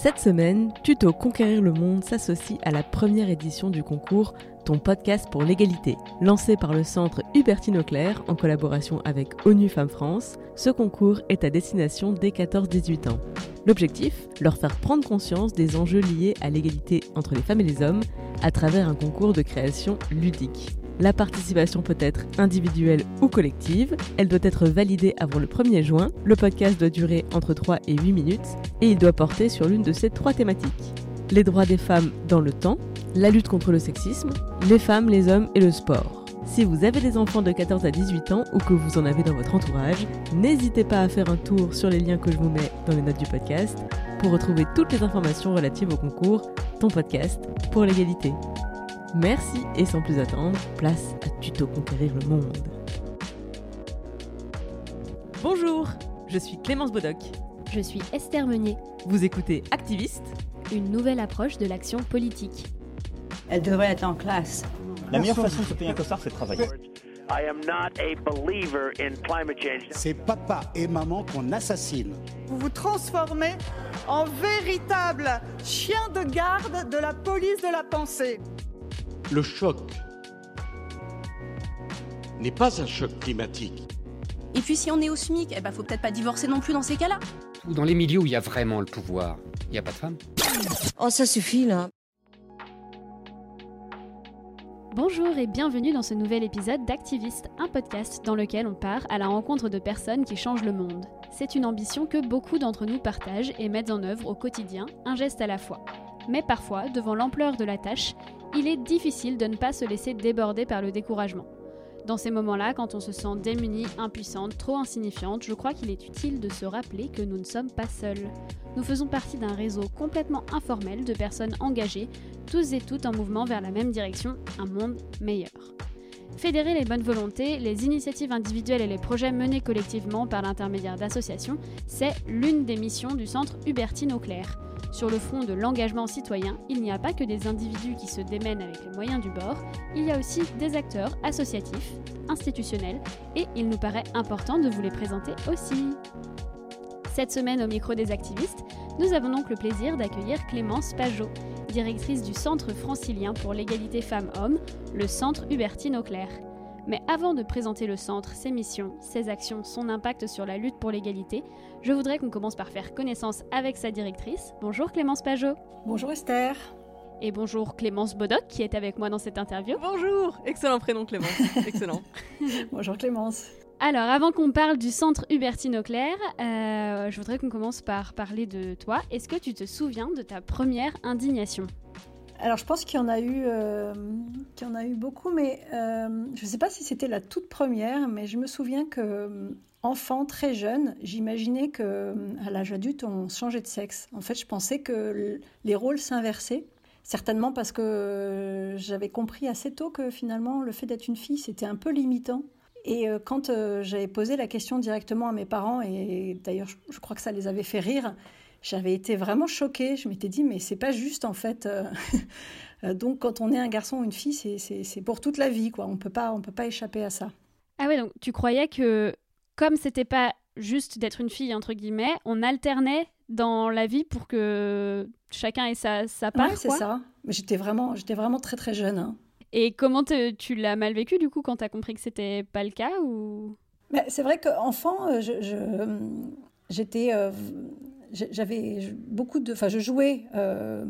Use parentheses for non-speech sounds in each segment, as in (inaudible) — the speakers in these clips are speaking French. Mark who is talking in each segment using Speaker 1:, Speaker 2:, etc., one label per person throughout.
Speaker 1: Cette semaine, Tuto Conquérir le Monde s'associe à la première édition du concours Ton podcast pour l'égalité. Lancé par le centre Hubertine Auclair en collaboration avec ONU Femmes France, ce concours est à destination des 14-18 ans. L'objectif Leur faire prendre conscience des enjeux liés à l'égalité entre les femmes et les hommes à travers un concours de création ludique. La participation peut être individuelle ou collective. Elle doit être validée avant le 1er juin. Le podcast doit durer entre 3 et 8 minutes et il doit porter sur l'une de ces trois thématiques. Les droits des femmes dans le temps, la lutte contre le sexisme, les femmes, les hommes et le sport. Si vous avez des enfants de 14 à 18 ans ou que vous en avez dans votre entourage, n'hésitez pas à faire un tour sur les liens que je vous mets dans les notes du podcast pour retrouver toutes les informations relatives au concours Ton podcast pour l'égalité. Merci et sans plus attendre, place à Tuto Conquérir le Monde. Bonjour, je suis Clémence Bodoc.
Speaker 2: Je suis Esther Meunier,
Speaker 1: Vous écoutez Activiste
Speaker 2: une nouvelle approche de l'action politique.
Speaker 3: Elle devrait être en classe.
Speaker 4: La meilleure façon de se payer un costard, c'est de travailler.
Speaker 5: I am not a believer in climate change.
Speaker 6: C'est papa et maman qu'on assassine.
Speaker 7: Vous vous transformez en véritable chien de garde de la police de la pensée.
Speaker 8: Le choc n'est pas un choc climatique.
Speaker 9: Et puis si on est au SMIC, eh ben faut peut-être pas divorcer non plus dans ces cas-là.
Speaker 10: Ou dans les milieux où il y a vraiment le pouvoir, il n'y a pas de femmes.
Speaker 3: Oh, ça suffit là.
Speaker 2: Bonjour et bienvenue dans ce nouvel épisode d'Activiste, un podcast dans lequel on part à la rencontre de personnes qui changent le monde. C'est une ambition que beaucoup d'entre nous partagent et mettent en œuvre au quotidien, un geste à la fois. Mais parfois, devant l'ampleur de la tâche, il est difficile de ne pas se laisser déborder par le découragement. Dans ces moments-là, quand on se sent démunie, impuissante, trop insignifiante, je crois qu'il est utile de se rappeler que nous ne sommes pas seuls. Nous faisons partie d'un réseau complètement informel de personnes engagées, tous et toutes en mouvement vers la même direction, un monde meilleur. Fédérer les bonnes volontés, les initiatives individuelles et les projets menés collectivement par l'intermédiaire d'associations, c'est l'une des missions du centre Hubertine Auclair. Sur le front de l'engagement citoyen, il n'y a pas que des individus qui se démènent avec les moyens du bord, il y a aussi des acteurs associatifs, institutionnels, et il nous paraît important de vous les présenter aussi. Cette semaine au micro des activistes, nous avons donc le plaisir d'accueillir Clémence Pajot, directrice du Centre francilien pour l'égalité femmes-hommes, le Centre Hubertine Auclair. Mais avant de présenter le centre, ses missions, ses actions, son impact sur la lutte pour l'égalité, je voudrais qu'on commence par faire connaissance avec sa directrice. Bonjour Clémence Pajot.
Speaker 7: Bonjour Esther.
Speaker 2: Et bonjour Clémence Bodoc qui est avec moi dans cette interview.
Speaker 1: Bonjour Excellent prénom Clémence, (laughs) excellent. (laughs)
Speaker 7: Bonjour Clémence.
Speaker 2: Alors, avant qu'on parle du centre Hubertine Auclair, euh, je voudrais qu'on commence par parler de toi. Est-ce que tu te souviens de ta première indignation?
Speaker 7: Alors, je pense qu'il y en a eu, euh, y en a eu beaucoup, mais euh, je ne sais pas si c'était la toute première, mais je me souviens que enfant très jeune, j'imaginais que à l'âge adulte, on changeait de sexe. En fait, je pensais que les rôles s'inversaient. Certainement parce que j'avais compris assez tôt que finalement, le fait d'être une fille, c'était un peu limitant. Et euh, quand euh, j'avais posé la question directement à mes parents, et d'ailleurs je, crois que ça les avait fait rire, j'avais été vraiment choquée. Je m'étais dit, mais c'est pas juste en fait. Euh, (laughs) donc quand on est un garçon ou une fille, c'est pour toute la vie, quoi. On peut pas, on peut pas échapper à ça.
Speaker 2: Ah ouais, donc tu croyais que comme c'était pas juste d'être une fille entre guillemets, on alternait dans la vie pour que chacun ait sa, sa part.
Speaker 7: Ouais, c'est ça. J'étais vraiment, j'étais vraiment très très jeune. Hein.
Speaker 2: Et comment tu l'as mal vécu du coup quand tu as compris que c'était pas le cas ou?
Speaker 7: C'est vrai qu'enfant, je, j'étais, euh, j'avais beaucoup de, enfin, je jouais euh,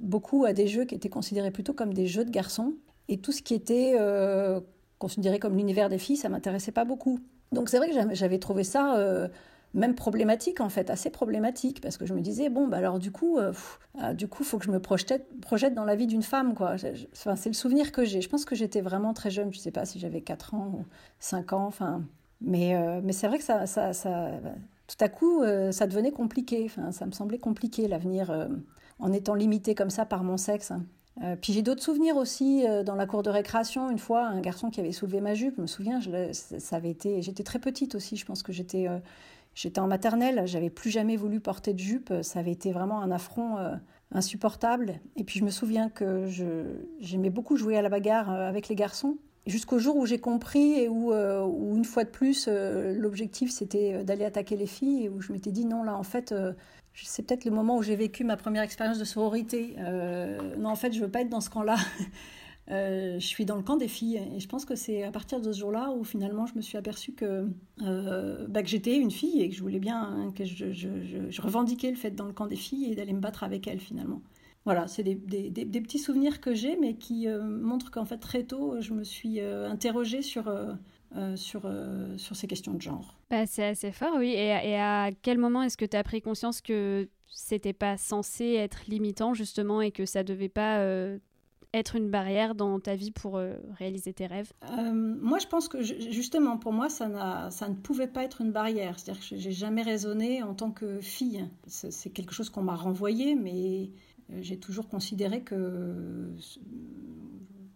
Speaker 7: beaucoup à des jeux qui étaient considérés plutôt comme des jeux de garçons, et tout ce qui était euh, considéré comme l'univers des filles, ça m'intéressait pas beaucoup. Donc c'est vrai que j'avais trouvé ça même problématique en fait, assez problématique, parce que je me disais, bon, bah alors du coup, euh, ah, du coup, faut que je me projette, projette dans la vie d'une femme, quoi. Enfin, c'est le souvenir que j'ai. Je pense que j'étais vraiment très jeune, je sais pas si j'avais 4 ans ou 5 ans, enfin, mais, euh, mais c'est vrai que ça, ça, tout à coup, euh, ça devenait compliqué, enfin, ça me semblait compliqué l'avenir en étant limité comme ça par mon sexe. puis j'ai d'autres souvenirs aussi dans la cour de récréation. Une fois, un garçon qui avait soulevé ma jupe, je me souviens, je, ça avait été. J'étais très petite aussi. Je pense que j'étais J'étais en maternelle, j'avais plus jamais voulu porter de jupe, ça avait été vraiment un affront euh, insupportable. Et puis je me souviens que j'aimais beaucoup jouer à la bagarre euh, avec les garçons. Jusqu'au jour où j'ai compris et où, euh, une fois de plus, l'objectif c'était d'aller attaquer les filles et où je m'étais dit non, là en fait, c'est peut-être le moment où j'ai vécu ma première expérience de sororité. non, en fait, je veux pas être dans ce camp-là. (laughs) Euh, je suis dans le camp des filles. Et je pense que c'est à partir de ce jour-là où finalement je me suis aperçue que, euh, bah, que j'étais une fille et que je voulais bien, hein, que je, je, revendiquais le fait dans le camp des filles et d'aller me battre avec elles finalement. Voilà, c'est des, des, des, petits souvenirs que j'ai, mais qui euh, montrent qu'en fait très tôt, je me suis interrogée sur, sur, sur ces questions de genre.
Speaker 2: Bah, c'est assez fort, oui. Et, et à quel moment est-ce que tu as pris conscience que c'était pas censé être limitant justement et que ça devait pas être une barrière dans ta vie pour euh, réaliser tes rêves?
Speaker 7: Euh, Moi, je pense que justement, pour moi, ça, ça ne pouvait pas être une barrière. C'est-à-dire que j'ai jamais raisonné en tant que fille. C'est quelque chose qu'on m'a renvoyé, mais euh, j'ai toujours considéré que...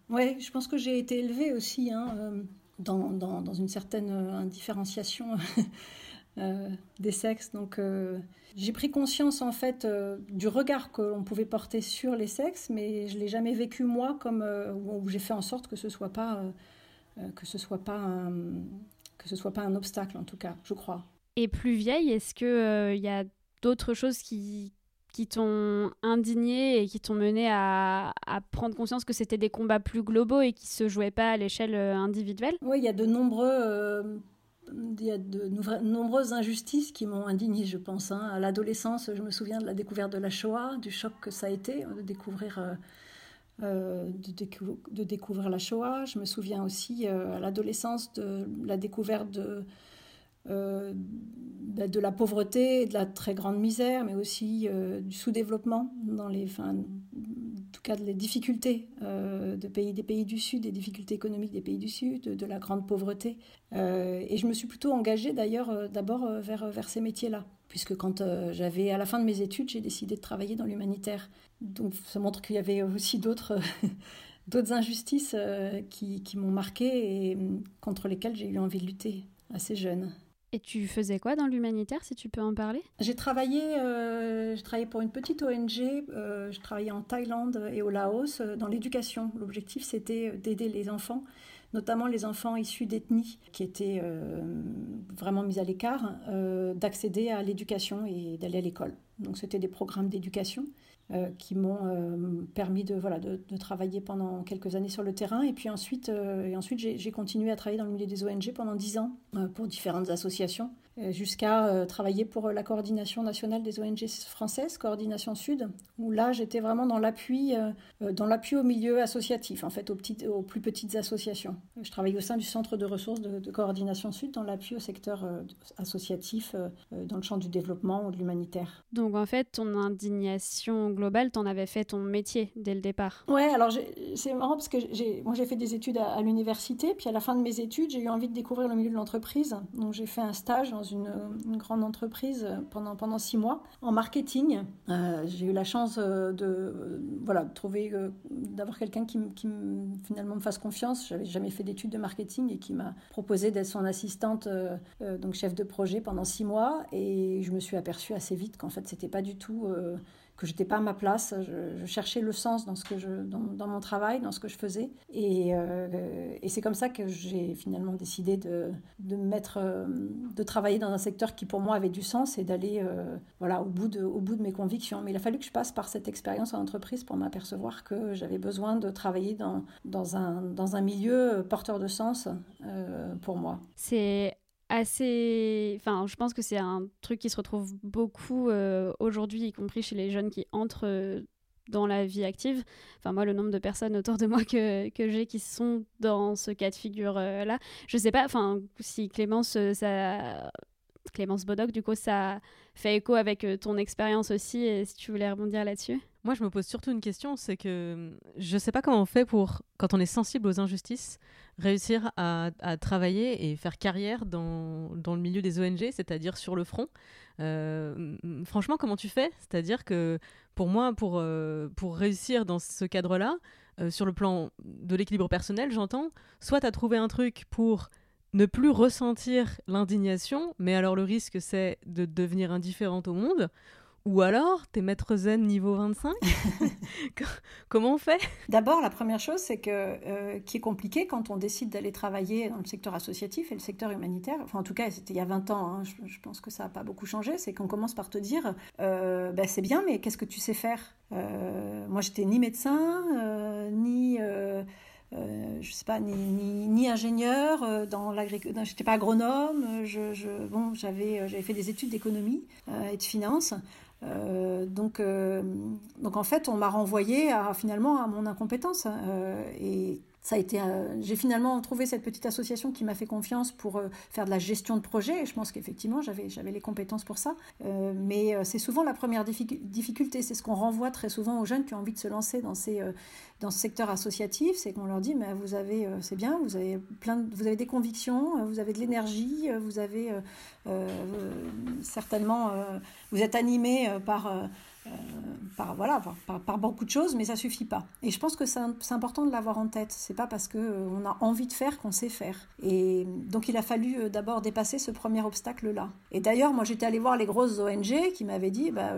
Speaker 7: Ouais, je pense que j'ai été élevée aussi hein, dans, dans, dans, une certaine indifférenciation (laughs) Euh, des sexes. Donc euh, j'ai pris conscience en fait euh, du regard que l'on pouvait porter sur les sexes, mais je l'ai jamais vécu moi comme où j'ai fait en sorte que ce soit pas que ce soit pas un, que ce soit pas un obstacle en tout cas, je crois.
Speaker 2: Et plus vieille, est-ce que il y a d'autres choses qui qui t'ont indigné et qui t'ont mené à, prendre conscience que c'était des combats plus globaux et qui se jouaient pas à l'échelle individuelle?
Speaker 7: Oui, il y a de nombreux il y a de nombreuses injustices qui m'ont indignée, je pense. Hein. À l'adolescence, je me souviens de la découverte de la Shoah, du choc que ça a été de découvrir, euh, euh, de, découvrir la Shoah. Je me souviens aussi euh, à l'adolescence de la découverte de, de la pauvreté, de la très grande misère, mais aussi du sous-développement en tout cas les difficultés euh, des pays du Sud, des difficultés économiques des pays du Sud, de, la grande pauvreté. Euh, et je me suis plutôt engagée d'ailleurs euh, d'abord vers, ces métiers-là, puisque quand j'avais à la fin de mes études, j'ai décidé de travailler dans l'humanitaire. Donc ça montre qu'il y avait aussi d'autres (laughs) injustices qui, qui m'ont marquée et contre lesquelles j'ai eu envie de lutter assez jeune.
Speaker 2: Et tu faisais quoi dans l'humanitaire, si tu peux en parler?
Speaker 7: J'ai travaillé, euh, pour une petite ONG, euh, je travaillais en Thaïlande et au Laos euh, dans l'éducation. L'objectif, c'était d'aider les enfants, notamment les enfants issus d'ethnies qui étaient euh, vraiment mis à l'écart, d'accéder à l'éducation et d'aller à l'école. Donc c'était des programmes d'éducation. Euh, qui m'ont euh, permis de, travailler pendant quelques années sur le terrain. Et puis ensuite, euh, ensuite j'ai continué à travailler dans le milieu des ONG pendant dix ans pour différentes associations. Euh, jusqu'à euh, travailler pour euh, la coordination nationale des ONG françaises, Coordination Sud, où là j'étais vraiment dans l'appui, dans l'appui au milieu associatif, en fait aux, petites, aux plus petites associations. Je travaille au sein du centre de ressources de, Coordination Sud dans l'appui au secteur associatif dans le champ du développement ou de l'humanitaire.
Speaker 2: Donc en fait, ton indignation globale, t'en avais fait ton métier dès le départ.
Speaker 7: Ouais, alors c'est marrant parce que j'ai, moi j'ai fait des études à, à l'université, puis à la fin de mes études, j'ai eu envie de découvrir le milieu de l'entreprise, donc j'ai fait un stage dans une, grande entreprise pendant, pendant six mois en marketing. Euh, j'ai eu la chance euh, de, voilà, de trouver, euh, d'avoir quelqu'un qui, qui finalement me fasse confiance. J'avais jamais fait d'études de marketing et qui m'a proposé d'être son assistante, donc chef de projet pendant six mois. Et je me suis aperçue assez vite qu'en fait, c'était pas du tout que j'étais pas à ma place. Je, cherchais le sens dans ce que je, dans, mon travail, dans ce que je faisais, et, euh, et c'est comme ça que j'ai finalement décidé de, de mettre, euh, de travailler dans un secteur qui pour moi avait du sens et d'aller, euh, voilà, au bout de, au bout de mes convictions. Mais il a fallu que je passe par cette expérience en entreprise pour m'apercevoir que j'avais besoin de travailler dans, dans un, dans un milieu porteur de sens pour moi.
Speaker 2: C'est assez. Enfin, je pense que c'est un truc qui se retrouve beaucoup euh, aujourd'hui, y compris chez les jeunes qui entrent euh, dans la vie active. Enfin, moi, le nombre de personnes autour de moi que, que j'ai qui sont dans ce cas de figure-là, je sais pas si Clémence, ça Clémence Bodoc, du coup, ça fait écho avec ton expérience aussi, et si tu voulais rebondir là-dessus.
Speaker 1: Moi, je me pose surtout une question, c'est que je ne sais pas comment on fait pour, quand on est sensible aux injustices, réussir à, travailler et faire carrière dans, dans le milieu des ONG, c'est-à-dire sur le front. Euh, franchement, comment tu fais? C'est-à-dire que pour moi, pour, euh, pour réussir dans ce cadre-là, euh, sur le plan de l'équilibre personnel, j'entends, soit tu as trouvé un truc pour ne plus ressentir l'indignation, mais alors le risque c'est de devenir indifférente au monde, ou alors, t'es maître zen niveau 25 (laughs) Comment on fait?
Speaker 7: D'abord, la première chose, c'est que euh, qui est compliqué quand on décide d'aller travailler dans le secteur associatif et le secteur humanitaire. Enfin, en tout cas, c'était il y a 20 ans. Hein, je, pense que ça n'a pas beaucoup changé. C'est qu'on commence par te dire, euh, ben, c'est bien, mais qu'est-ce que tu sais faire? Euh, Moi, j'étais ni médecin, ni euh, je sais pas, ni, ni, ingénieur euh, dans l'agriculture. J'étais pas agronome. Je, je bon, j'avais, j'avais fait des études d'économie et de finance. Donc, donc en fait, on m'a renvoyé à, finalement à mon incompétence. et ça a été, j'ai finalement trouvé cette petite association qui m'a fait confiance pour faire de la gestion de projet. Et je pense qu'effectivement, j'avais, j'avais les compétences pour ça. mais c'est souvent la première difficulté. C'est ce qu'on renvoie très souvent aux jeunes qui ont envie de se lancer dans ces, dans ce secteur associatif, c'est qu'on leur dit mais vous avez euh, c'est bien, vous avez plein vous avez des convictions, euh, vous avez de l'énergie, euh, vous avez certainement vous êtes animé par par, voilà, par, beaucoup de choses, mais ça suffit pas. Et je pense que c'est important de l'avoir en tête. C'est pas parce que on a envie de faire qu'on sait faire. Et donc il a fallu d'abord dépasser ce premier obstacle-là. Et d'ailleurs, moi j'étais allée voir les grosses ONG qui m'avaient dit, bah,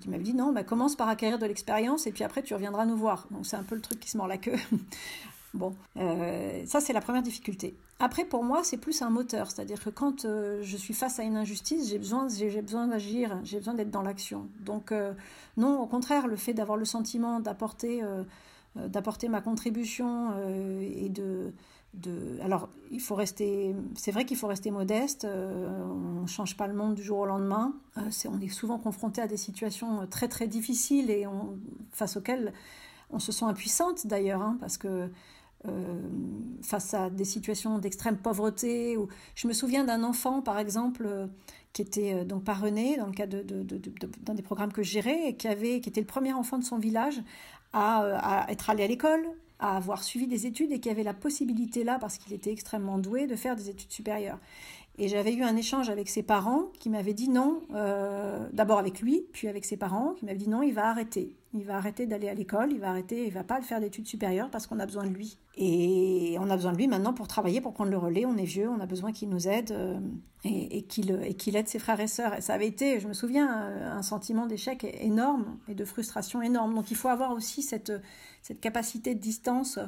Speaker 7: qui m'avaient dit non, bah, commence par acquérir de l'expérience et puis après tu reviendras nous voir. Donc c'est un peu le truc qui se mord la queue. (laughs) bon, euh, ça c'est la première difficulté. Après pour moi c'est plus un moteur, c'est-à-dire que quand euh, je suis face à une injustice, j'ai besoin, besoin d'agir, j'ai besoin d'être dans l'action. Donc euh, non, au contraire, le fait d'avoir le sentiment d'apporter, d'apporter ma contribution et de de... Alors, il faut rester. C'est vrai qu'il faut rester modeste. on ne change pas le monde du jour au lendemain. on est souvent confronté à des situations très très difficiles et face auxquelles on se sent impuissante d'ailleurs, hein, parce que euh, face à des situations d'extrême pauvreté. Ou... Je me souviens d'un enfant, par exemple, euh, qui était euh, donc parrainé dans le cadre d'un des programmes que je gérais et qui, avait, qui était le premier enfant de son village à, à être allé à l'école, à avoir suivi des études et qui avait la possibilité là, parce qu'il était extrêmement doué, de faire des études supérieures. Et j'avais eu un échange avec ses parents qui m'avaient dit non, euh, d'abord avec lui, puis avec ses parents, qui m'avaient dit non, il va arrêter. Il va arrêter d'aller à l'école, il va arrêter, il va pas faire d'études supérieures parce qu'on a besoin de lui. Et on a besoin de lui maintenant pour travailler, pour prendre le relais. On est vieux, on a besoin qu'il nous aide euh, et, qu'il aide ses frères et sœurs. Et ça avait été, je me souviens, un sentiment d'échec énorme et de frustration énorme. Donc il faut avoir aussi cette, capacité de distance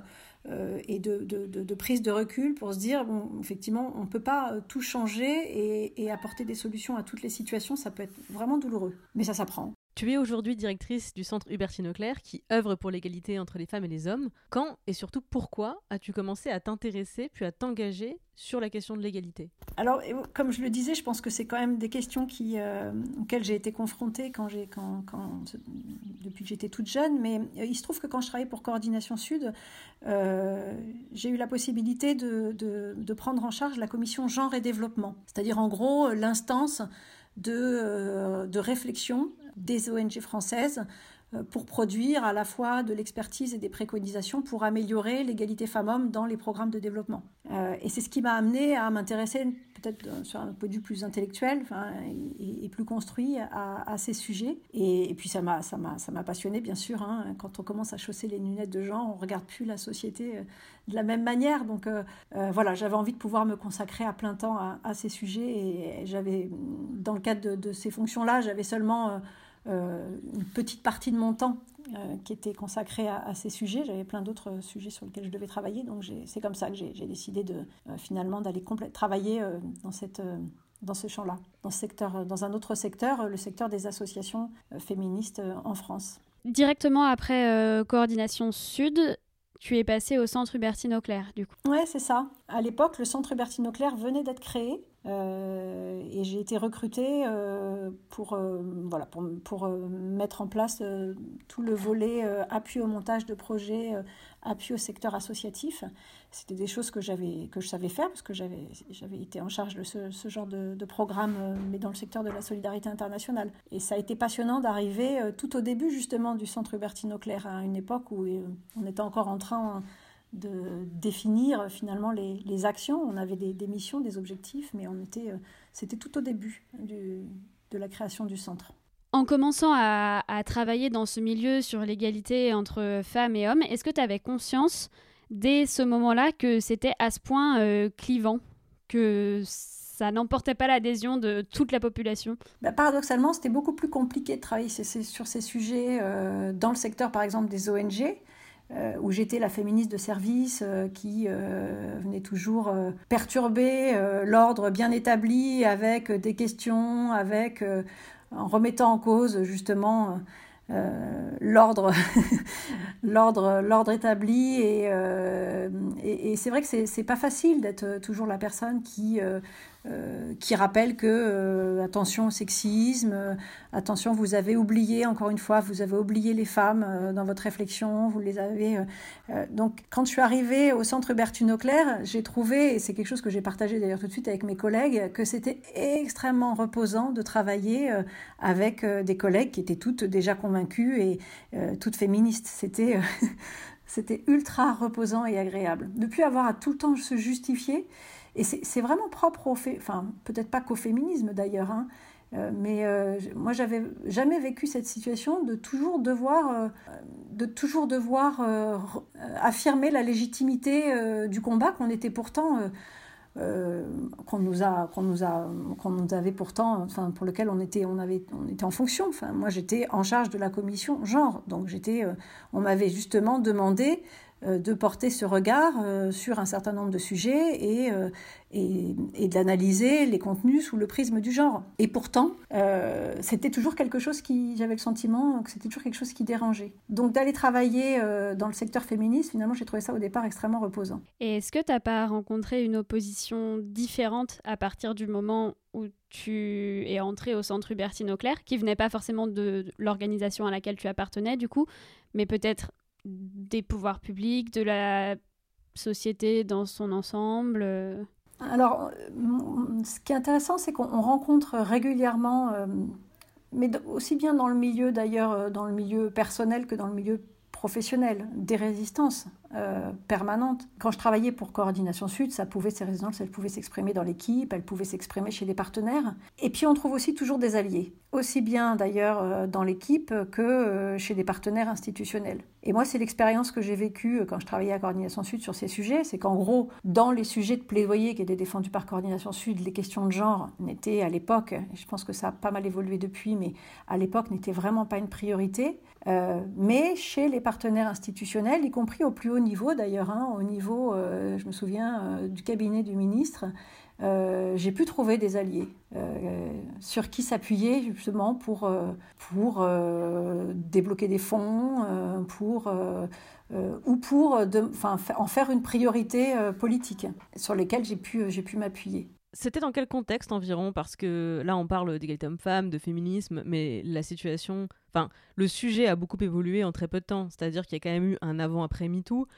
Speaker 7: euh, et de, prise de recul pour se dire, bon, effectivement, on ne peut pas euh, tout changer et, et apporter des solutions à toutes les situations, ça peut être vraiment douloureux, mais ça s'apprend.
Speaker 1: Tu es aujourd'hui directrice du centre Hubertine Auclair qui œuvre pour l'égalité entre les femmes et les hommes. Quand et surtout pourquoi as-tu commencé à t'intéresser puis à t'engager sur la question de l'égalité?
Speaker 7: Alors, comme je le disais, je pense que c'est quand même des questions euh, auxquelles j'ai été confrontée depuis que j'étais toute jeune. Mais euh, il se trouve que quand je travaillais pour Coordination Sud, euh, j'ai eu la possibilité de, prendre en charge la commission genre et développement. C'est-à-dire, en gros, l'instance de réflexion des ONG françaises euh, pour produire à la fois de l'expertise et des préconisations pour améliorer l'égalité femmes-hommes dans les programmes de développement. Euh, et c'est ce qui m'a amené à m'intéresser peut-être euh, sur un point de vue plus intellectuel et, plus construit à, ces sujets. Et, puis ça m'a, ça m'a, ça m'a passionné bien sûr. Hein. Quand on commence à chausser les lunettes de genre, on regarde plus la société de la même manière. Donc voilà, j'avais envie de pouvoir me consacrer à plein temps à, ces sujets. Et j'avais, dans le cadre de, ces fonctions-là, j'avais seulement une petite partie de mon temps euh, qui était consacrée à, ces sujets. J'avais plein d'autres sujets sur lesquels je devais travailler, donc c'est comme ça que j'ai décidé de euh, finalement d'aller travailler dans ce champ-là, dans un autre secteur, le secteur des associations féministes en France.
Speaker 2: Directement après Coordination Sud, tu es passée au centre Hubertine Auclair, du coup.
Speaker 7: Ouais, c'est ça. À l'époque, le centre Bertine Auclair venait d'être créé euh, et j'ai été recrutée euh, pour, euh, voilà, pour, pour mettre en place tout le volet appui au montage de projets, appui au secteur associatif. C'était des choses que, que je savais faire parce que j'avais, été en charge de ce, genre de, programme, mais dans le secteur de la solidarité internationale. Et ça a été passionnant d'arriver tout au début justement du centre Bertine Auclair à une époque où on était encore en train de définir finalement les, actions. On avait des, missions, des objectifs, mais était, euh, c'était tout au début de la création du centre.
Speaker 2: En commençant à, travailler dans ce milieu sur l'égalité entre femmes et hommes, est-ce que tu avais conscience dès ce moment-là que c'était à ce point euh, clivant, que ça n'emportait pas l'adhésion de toute la population?
Speaker 7: Bah, Paradoxalement, c'était beaucoup plus compliqué de travailler sur ces sujets euh, dans le secteur, par exemple, des ONG. Euh, où j'étais la féministe de service qui venait toujours perturber l'ordre bien établi avec des questions, avec en remettant en cause justement (laughs) l'ordre l'ordre établi et, et, c'est vrai que c'est pas facile d'être toujours la personne qui euh, qui rappelle que euh, attention au sexisme, euh, attention vous avez oublié encore une fois, vous avez oublié les femmes dans votre réflexion, vous les avez. donc quand je suis arrivée au centre Bertune Auclair, j'ai trouvé et c'est quelque chose que j'ai partagé d'ailleurs tout de suite avec mes collègues que c'était extrêmement reposant de travailler avec des collègues qui étaient toutes déjà convaincues et toutes féministes. C'était (laughs) c'était ultra reposant et agréable. Depuis avoir à tout le temps se justifier, et c'est vraiment propre au fait, enfin peut-être pas qu'au féminisme d'ailleurs, hein, euh, mais euh, moi j'avais jamais vécu cette situation de toujours devoir, euh, de toujours devoir affirmer la légitimité du combat qu'on était pourtant, qu'on nous a, qu'on nous a, qu'on nous avait pourtant, enfin pour lequel on était, on avait, on était en fonction. Enfin moi j'étais en charge de la commission genre, donc j'étais, on m'avait justement demandé de porter ce regard euh, sur un certain nombre de sujets et, euh, et, et d'analyser les contenus sous le prisme du genre. Et pourtant, c'était toujours quelque chose qui, j'avais le sentiment que c'était toujours quelque chose qui dérangeait. Donc d'aller travailler dans le secteur féministe, finalement, j'ai trouvé ça au départ extrêmement reposant.
Speaker 2: Et est-ce que tu n'as pas rencontré une opposition différente à partir du moment où tu es entré au centre Hubertine Auclair, qui venait pas forcément de l'organisation à laquelle tu appartenais du coup, mais peut-être des pouvoirs publics, de la société dans son ensemble euh.
Speaker 7: Alors, ce qui est intéressant, c'est qu'on rencontre régulièrement, euh, mais aussi bien dans le milieu d'ailleurs, euh, dans le milieu personnel que dans le milieu professionnel, des résistances euh, permanentes. Quand je travaillais pour Coordination Sud, ça pouvait, ces résistances, elles pouvaient s'exprimer dans l'équipe, elles pouvaient s'exprimer chez des partenaires. Et puis on trouve aussi toujours des alliés, aussi bien d'ailleurs euh, dans l'équipe que euh, chez des partenaires institutionnels. Et moi, c'est l'expérience que j'ai vécue quand je travaillais à Coordination Sud sur ces sujets, c'est qu'en gros, dans les sujets de plaidoyer qui étaient défendus par Coordination Sud, les questions de genre n'étaient à l'époque, je pense que ça a pas mal évolué depuis, mais à l'époque n'étaient vraiment pas une priorité. Euh, mais chez les partenaires institutionnels, y compris au plus haut niveau d'ailleurs, hein, au niveau, euh, je me souviens, euh, du cabinet du ministre, j'ai pu trouver des alliés sur qui s'appuyer justement pour, pour débloquer des fonds, pour, ou pour en faire une priorité politique sur lesquels j'ai pu, pu m'appuyer.
Speaker 1: C'était dans quel contexte environ? Parce que là, on parle d'égalité homme-femme, de féminisme, mais la situation, enfin, le sujet a beaucoup évolué en très peu de temps. C'est-à-dire qu'il y a quand même eu un avant-après MeToo,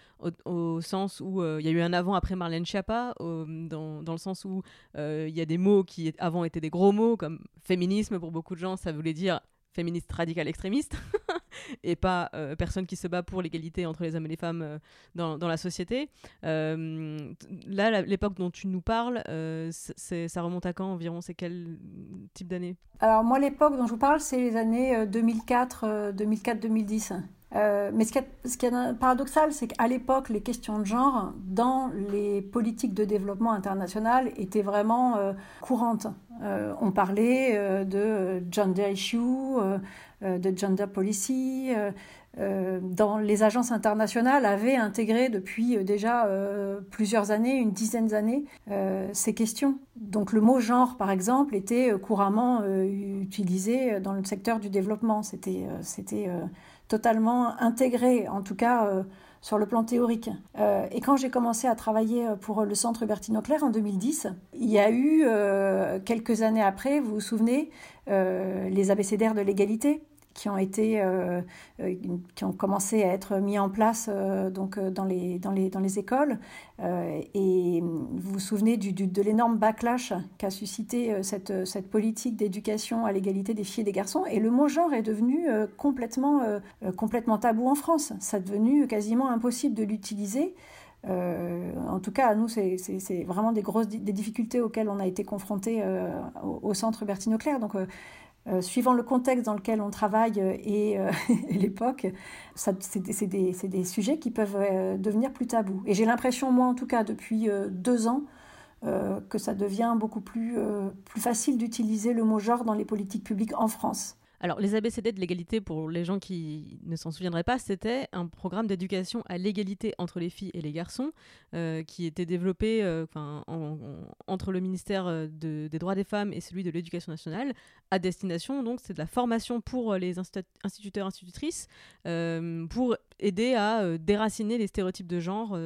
Speaker 1: au, sens où euh, il y a eu un avant-après Marlène Schiappa, dans, dans, le sens où euh, il y a des mots qui avant étaient des gros mots, comme féminisme pour beaucoup de gens, ça voulait dire féministe radical extrémiste (laughs) et pas euh, personne qui se bat pour l'égalité entre les hommes et les femmes euh, dans, dans, la société. Euh, là, l'époque dont tu nous parles, ça remonte à quand environ? C'est quel type d'année?
Speaker 7: Alors moi, l'époque dont je vous parle, c'est les années 2004, 2004-2010. Mais ce qui, est, paradoxal, c'est qu'à l'époque, les questions de genre dans les politiques de développement international étaient vraiment courantes. Euh, on parlait euh, de gender issue, euh, de gender policy. dans les agences internationales avaient intégré depuis déjà plusieurs années, une dizaine d'années, ces questions. Donc le mot genre, par exemple, était couramment utilisé dans le secteur du développement. C'était, c'était totalement intégré, en tout cas sur le plan théorique. Euh, et quand j'ai commencé à travailler pour le centre Bertine Auclair en 2010, il y a eu, quelques années après, vous vous souvenez, les abécédaires de l'égalité qui ont été euh, euh, qui ont commencé à être mis en place euh, donc dans les dans les dans les écoles. Et vous vous souvenez du, de l'énorme backlash qu'a suscité cette cette politique d'éducation à l'égalité des filles et des garçons. Et le mot genre est devenu complètement complètement tabou en France. Ça est devenu quasiment impossible de l'utiliser. En tout cas, à nous, c'est vraiment des grosses des difficultés auxquelles on a été confrontés au, centre Bertine Auclair. Donc, suivant le contexte dans lequel on travaille euh, et, euh, (laughs) et l'époque, c'est des, sujets qui peuvent devenir plus tabous. Et j'ai l'impression, moi en tout cas, depuis deux ans, que ça devient beaucoup plus facile d'utiliser le mot genre dans les politiques publiques en France.
Speaker 1: Alors, les ABCD de l'égalité, pour les gens qui ne s'en souviendraient pas, c'était un programme d'éducation à l'égalité entre les filles et les garçons euh, qui était développé euh, entre le ministère euh, des droits des femmes et celui de l'éducation nationale à destination. Donc, c'est de la formation pour les instituteurs institutrices pour aider à déraciner les stéréotypes de genre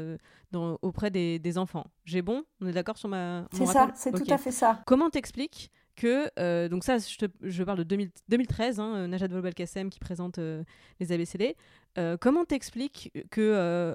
Speaker 1: auprès des, enfants. J'ai bon? On est d'accord sur ma.
Speaker 7: C'est ça, c'est tout à fait ça.
Speaker 1: Comment t'expliques que, euh, donc ça, je, je, parle de 2013, hein, euh, Najat Vallaud-Belkacem qui présente euh, les ABCD. comment t'expliques que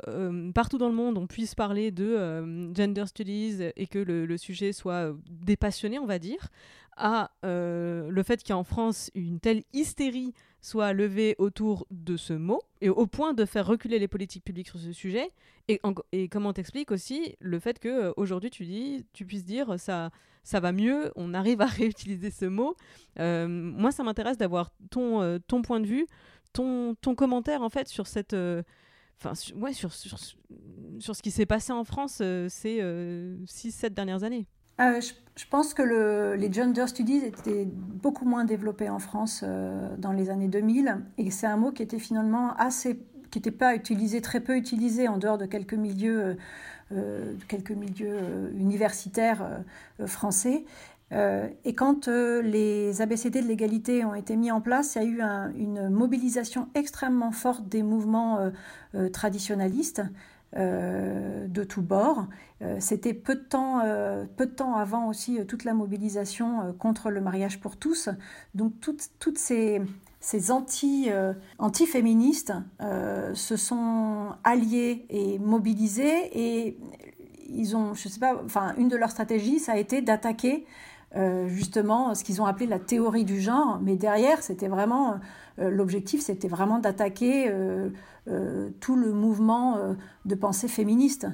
Speaker 1: partout dans le monde, on puisse parler de gender studies et que le, sujet soit dépassionné, on va dire, à le fait qu'en France, une telle hystérie soit levée autour de ce mot, et au point de faire reculer les politiques publiques sur ce sujet Et, et comment t'expliques aussi le fait que aujourd'hui tu dis, tu puisses dire ça ça va mieux, on arrive à (laughs) réutiliser ce mot. Euh, moi, ça m'intéresse d'avoir ton, euh, ton point de vue, ton, ton commentaire en fait sur cette... Euh, ouais, sur, sur, sur, ce qui s'est passé en France ces 6-7 dernières années.
Speaker 7: Je, je, pense que le, les gender studies étaient beaucoup moins développés en France dans les années 2000 et c'est un mot qui était finalement assez qui n'était pas utilisé, très peu utilisé en dehors de quelques milieux euh, quelques milieux euh, universitaires euh, français. et quand les ABCD de l'égalité ont été mis en place, il y a eu une mobilisation extrêmement forte des mouvements traditionnalistes. De tous bords. C'était peu de temps, peu de temps avant aussi toute la mobilisation contre le mariage pour tous. Donc toutes, toutes ces, ces anti, euh, féministes euh, se sont alliés et mobilisés et ils ont, je sais pas, enfin, une de leurs stratégies, ça a été d'attaquer euh, justement ce qu'ils ont appelé la théorie du genre, mais derrière, c'était vraiment l'objectif, c'était vraiment d'attaquer tout le mouvement de pensée féministe.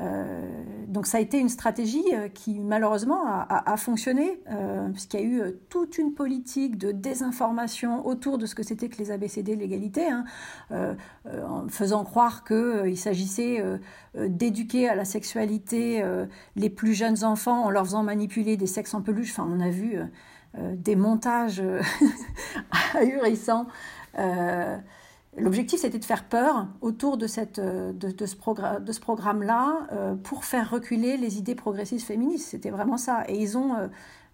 Speaker 7: Euh, donc ça a été une stratégie euh, qui malheureusement a, fonctionné, euh, puisqu'il y a eu toute une politique de désinformation autour de ce que c'était que les ABCD de l'égalité, hein, en faisant croire qu'il s'agissait d'éduquer à la sexualité les plus jeunes enfants en leur faisant manipuler des sexes en peluche. Enfin, on a vu des montages (laughs) ahurissants. L'objectif, c'était de faire peur autour de, cette, euh, de, ce, de ce programme-là euh, pour faire reculer les idées progressistes féministes. C'était vraiment ça. Et ils ont,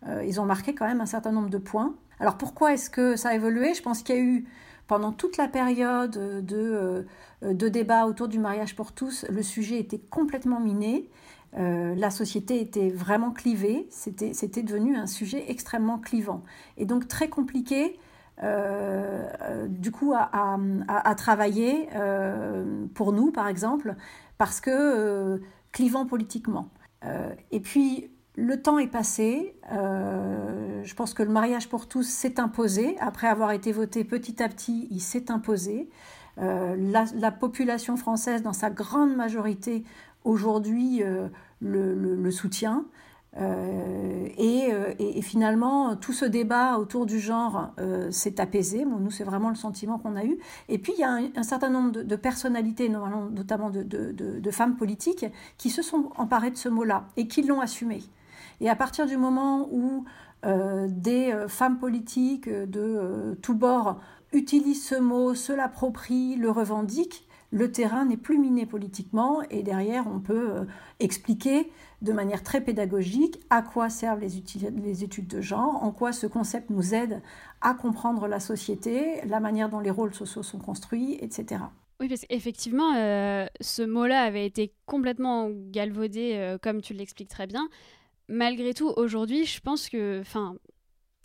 Speaker 7: euh, ils ont marqué quand même un certain nombre de points. Alors pourquoi est-ce que ça a évolué? Je pense qu'il y a eu, pendant toute la période de, de débat autour du mariage pour tous, le sujet était complètement miné. la société était vraiment clivée, c'était devenu un sujet extrêmement clivant. Et donc très compliqué du coup à, travailler euh, pour nous, par exemple, parce que clivant politiquement. et puis, le temps est passé. je pense que le mariage pour tous s'est imposé. Après avoir été voté petit à petit, il s'est imposé. La, la, population française, dans sa grande majorité, aujourd'hui, le, soutient. Euh, euh, et, finalement, tout ce débat autour du genre euh, s'est apaisé. Nous, c'est vraiment le sentiment qu'on a eu. Et puis, il y a un, certain nombre de, personnalités, notamment de, femmes politiques, qui se sont emparées de ce mot-là et qui l'ont assumé. Et à partir du moment où des femmes politiques de tous bords utilisent ce mot, se l'approprient, le revendiquent, le terrain n'est plus miné politiquement et derrière on peut euh, expliquer de manière très pédagogique à quoi servent les, études de genre, en quoi ce concept nous aide à comprendre la société, la manière dont les rôles sociaux sont construits, etc.
Speaker 2: Oui, parce qu'effectivement, euh, ce mot-là avait été complètement galvaudé, euh, comme tu l'expliques très bien. Malgré tout, aujourd'hui, je pense que, enfin,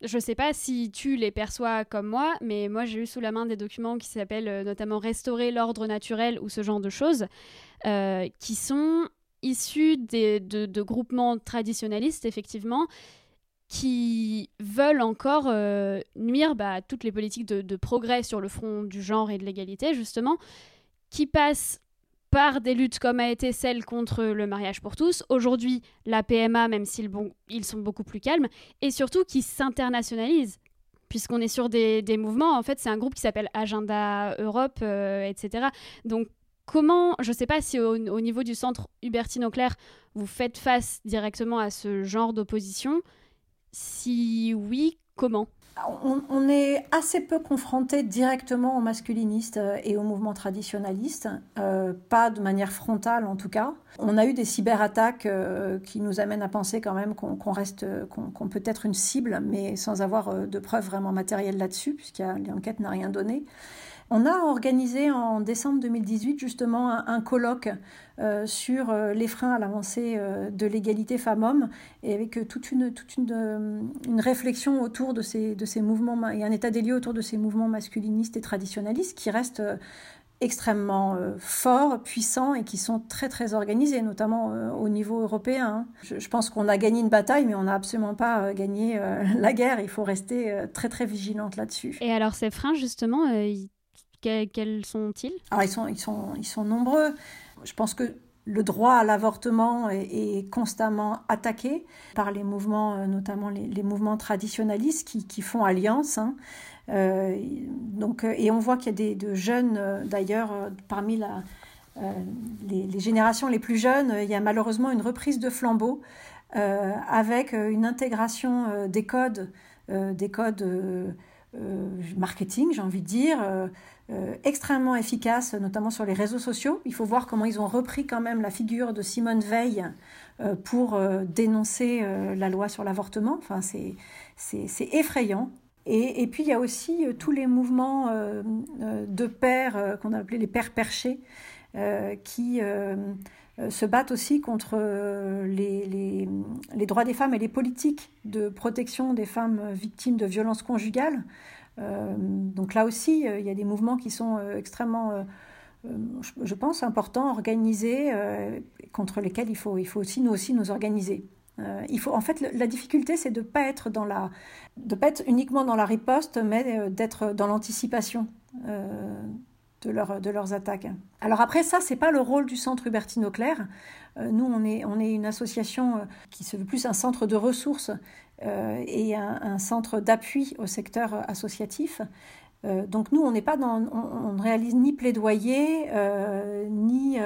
Speaker 2: je sais pas si tu les perçois comme moi, mais moi j'ai eu sous la main des documents qui s'appellent euh, notamment Restaurer l'ordre naturel ou ce genre de choses, qui sont issus des, de, groupements traditionnalistes, effectivement, qui veulent encore euh, nuire bah, à toutes les politiques de, progrès sur le front du genre et de l'égalité, justement, qui passent par des luttes comme a été celle contre le mariage pour tous, aujourd'hui la PMA, même s'ils sont beaucoup plus calmes, et surtout qui s'internationalisent, puisqu'on est sur des, mouvements, en fait c'est un groupe qui s'appelle Agenda Europe, euh, etc. Donc comment, je ne sais pas si au, au, niveau du centre Hubertine Auclair, vous faites face directement à ce genre d'opposition, si oui, comment?
Speaker 7: On, est assez peu confronté directement aux masculinistes euh, et aux mouvements traditionnalistes, euh, pas de manière frontale en tout cas. On a eu des cyberattaques euh, qui nous amènent à penser quand même qu'on reste, qu'on peut être une cible, mais sans avoir de preuves vraiment matérielles là-dessus, puisque l'enquête n'a rien donné. On a organisé en décembre 2018 justement un, colloque euh, sur euh, les freins à l'avancée euh, de l'égalité femmes-hommes et avec toute, une, toute une, une, réflexion autour de ces, de ces mouvements et un état des lieux autour de ces mouvements masculinistes et traditionnalistes qui restent extrêmement forts, puissants et qui sont très très organisés, notamment au niveau européen. Je, je pense qu'on a gagné une bataille, mais on n'a absolument pas gagné (laughs) la guerre. Il faut rester très très vigilante là-dessus.
Speaker 2: Et alors ces freins, justement, quels sont-ils?
Speaker 7: Ils sont, ils, sont, nombreux. Je pense que le droit à l'avortement est, constamment attaqué par les mouvements, euh, notamment les, mouvements traditionnalistes qui, font alliance. Hein. Euh, donc, euh, et on voit qu'il y a des de jeunes, d'ailleurs, parmi les, générations les plus jeunes, il y a malheureusement une reprise de flambeau avec une intégration des codes, des codes marketing, j'ai envie de dire euh, extrêmement efficace, notamment sur les réseaux sociaux. Il faut voir comment ils ont repris quand même la figure de Simone Veil euh, pour euh, dénoncer la loi sur l'avortement. Enfin, c'est, effrayant. Et, et, puis il y a aussi tous les mouvements de pères qu'on a appelés les pères perchés qui se battent aussi contre les, les, droits des femmes et les politiques de protection des femmes victimes de violences conjugales. Euh, donc là aussi, euh, il y a des mouvements qui sont euh, extrêmement je pense, importants, organisés, contre lesquels il faut, il faut aussi nous aussi nous organiser. il faut, en fait, la difficulté, c'est de ne pas être uniquement dans la riposte, mais d'être dans l'anticipation de, leur, de leurs attaques. Alors après, ça, c'est pas le rôle du Centre Hubertine Auclair. nous, on est, on est une association qui se veut plus un centre de ressources euh, et un, centre d'appui au secteur associatif. Euh, donc nous, on n'est pas dans, on, ne réalise ni plaidoyer, euh, ni,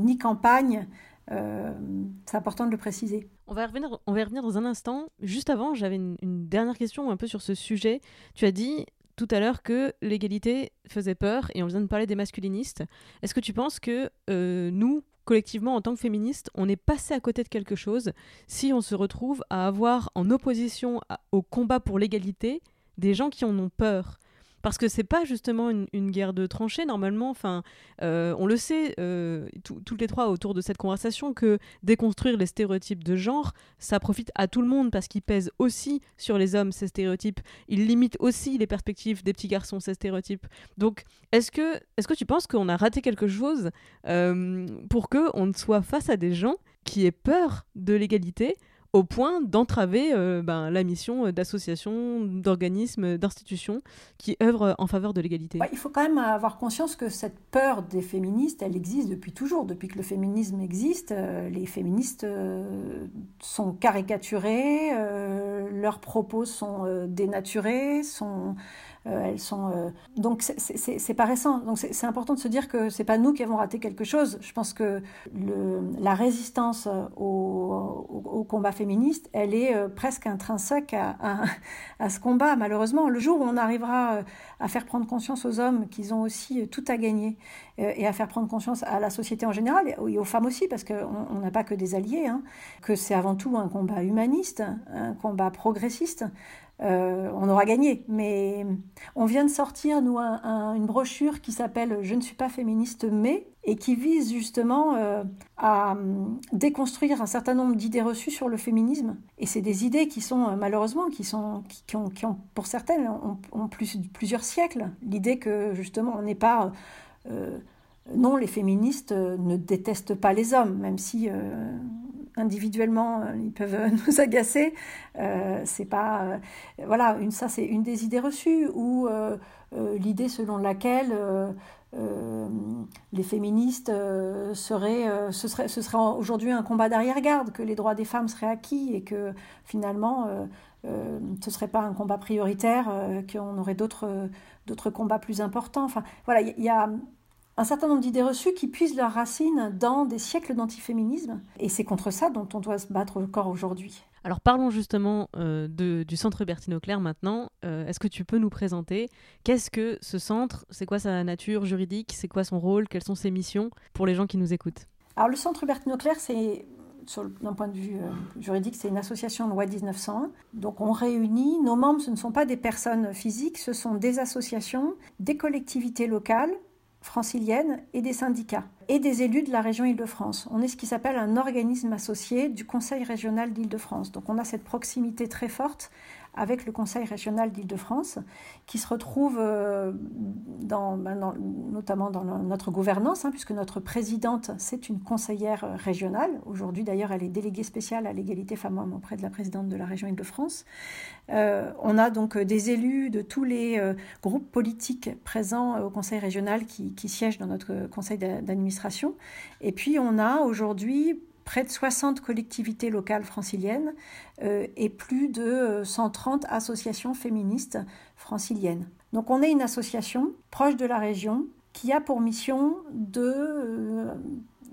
Speaker 7: ni campagne. c'est important de le préciser.
Speaker 1: On va, revenir, on va revenir dans un instant. Juste avant, j'avais une, dernière question un peu sur ce sujet. Tu as dit tout à l'heure que l'égalité faisait peur et on vient de parler des masculinistes. Est-ce que tu penses que nous, collectivement, en tant que féministe, on est passé à côté de quelque chose si on se retrouve à avoir en opposition au combat pour l'égalité des gens qui en ont peur? Parce que c'est pas justement une, guerre de tranchées normalement. Enfin, euh, on le sait euh, toutes les trois autour de cette conversation que déconstruire les stéréotypes de genre, ça profite à tout le monde parce qu'ils pèsent aussi sur les hommes ces stéréotypes. Ils limitent aussi les perspectives des petits garçons ces stéréotypes. Donc, est-ce que est-ce que tu penses qu'on a raté quelque chose euh, pour que on soit face à des gens qui aient peur de l'égalité? Au point d'entraver euh, ben, la mission d'associations, d'organismes, d'institutions qui œuvrent en faveur de l'égalité.
Speaker 7: il faut quand même avoir conscience que cette peur des féministes, elle existe depuis toujours. Depuis que le féminisme existe, euh, les féministes euh, sont caricaturés, leurs propos sont dénaturés, sont elles sont euh, donc c'est pas récent. Donc c'est important de se dire que c'est pas nous qui avons raté quelque chose. Je pense que la résistance au, au, combat féministe, elle est euh, presque intrinsèque (laughs) à, ce combat. Malheureusement, le jour où on arrivera à faire prendre conscience aux hommes qu'ils ont aussi tout à gagner et à faire prendre conscience à la société en général et aux femmes aussi, parce qu'on n'a pas que des alliés, hein, que c'est avant tout un combat humaniste, un combat progressiste. Euh, on aura gagné. Mais on vient de sortir, nous, une brochure qui s'appelle Je ne suis pas féministe, mais, et qui vise justement euh, à hum, déconstruire un certain nombre d'idées reçues sur le féminisme. Et c'est des idées qui sont, euh, malheureusement, qui, sont, qui, ont, pour certaines, ont, plus, plusieurs siècles. L'idée que, justement, on n'est pas... non, les féministes ne détestent pas les hommes, même si individuellement euh, ils peuvent euh, (laughs) nous agacer. Euh, c'est pas voilà une ça c'est une des idées reçues ou l'idée selon laquelle les féministes seraient ce serait ce serait aujourd'hui un combat d'arrière-garde que les droits des femmes seraient acquis et que finalement ce serait pas un combat prioritaire qu'on aurait d'autres d'autres combats plus importants enfin voilà il y a un certain nombre d'idées reçues qui puisent leurs racines dans des siècles d'antiféminisme. Et c'est contre ça dont on doit se battre encore aujourd'hui.
Speaker 1: Alors parlons justement euh, du centre Bertine Auclair maintenant. Euh, est-ce que tu peux nous présenter qu'est-ce que ce centre C'est quoi sa nature juridique C'est quoi son rôle Quelles sont ses missions pour les gens qui nous écoutent?
Speaker 7: Alors le centre Bertine Auclair, c'est d'un point de vue euh, juridique, c'est une association loi 1901. Donc on réunit, nos membres, ce ne sont pas des personnes physiques, ce sont des associations, des collectivités locales francilienne et des syndicats et des élus de la région Île-de-France. On est ce qui s'appelle un organisme associé du Conseil régional d'Île-de-France. Donc on a cette proximité très forte avec le Conseil régional d'Île-de-France, qui se retrouve euh, ben, dans, notamment dans notre gouvernance, hein, puisque notre présidente, c'est une conseillère régionale. Aujourd'hui, d'ailleurs, elle est déléguée spéciale à l'égalité femmes-hommes auprès de la présidente de la région Île-de-France. Euh, on a donc des élus de tous les euh, groupes politiques présents au Conseil régional qui siègent dans notre conseil d'administration. Et puis, on a aujourd'hui près de 60 collectivités locales franciliennes euh, et plus de 130 euh, associations féministes franciliennes. Donc on est une association proche de la région qui a pour mission de... Euh,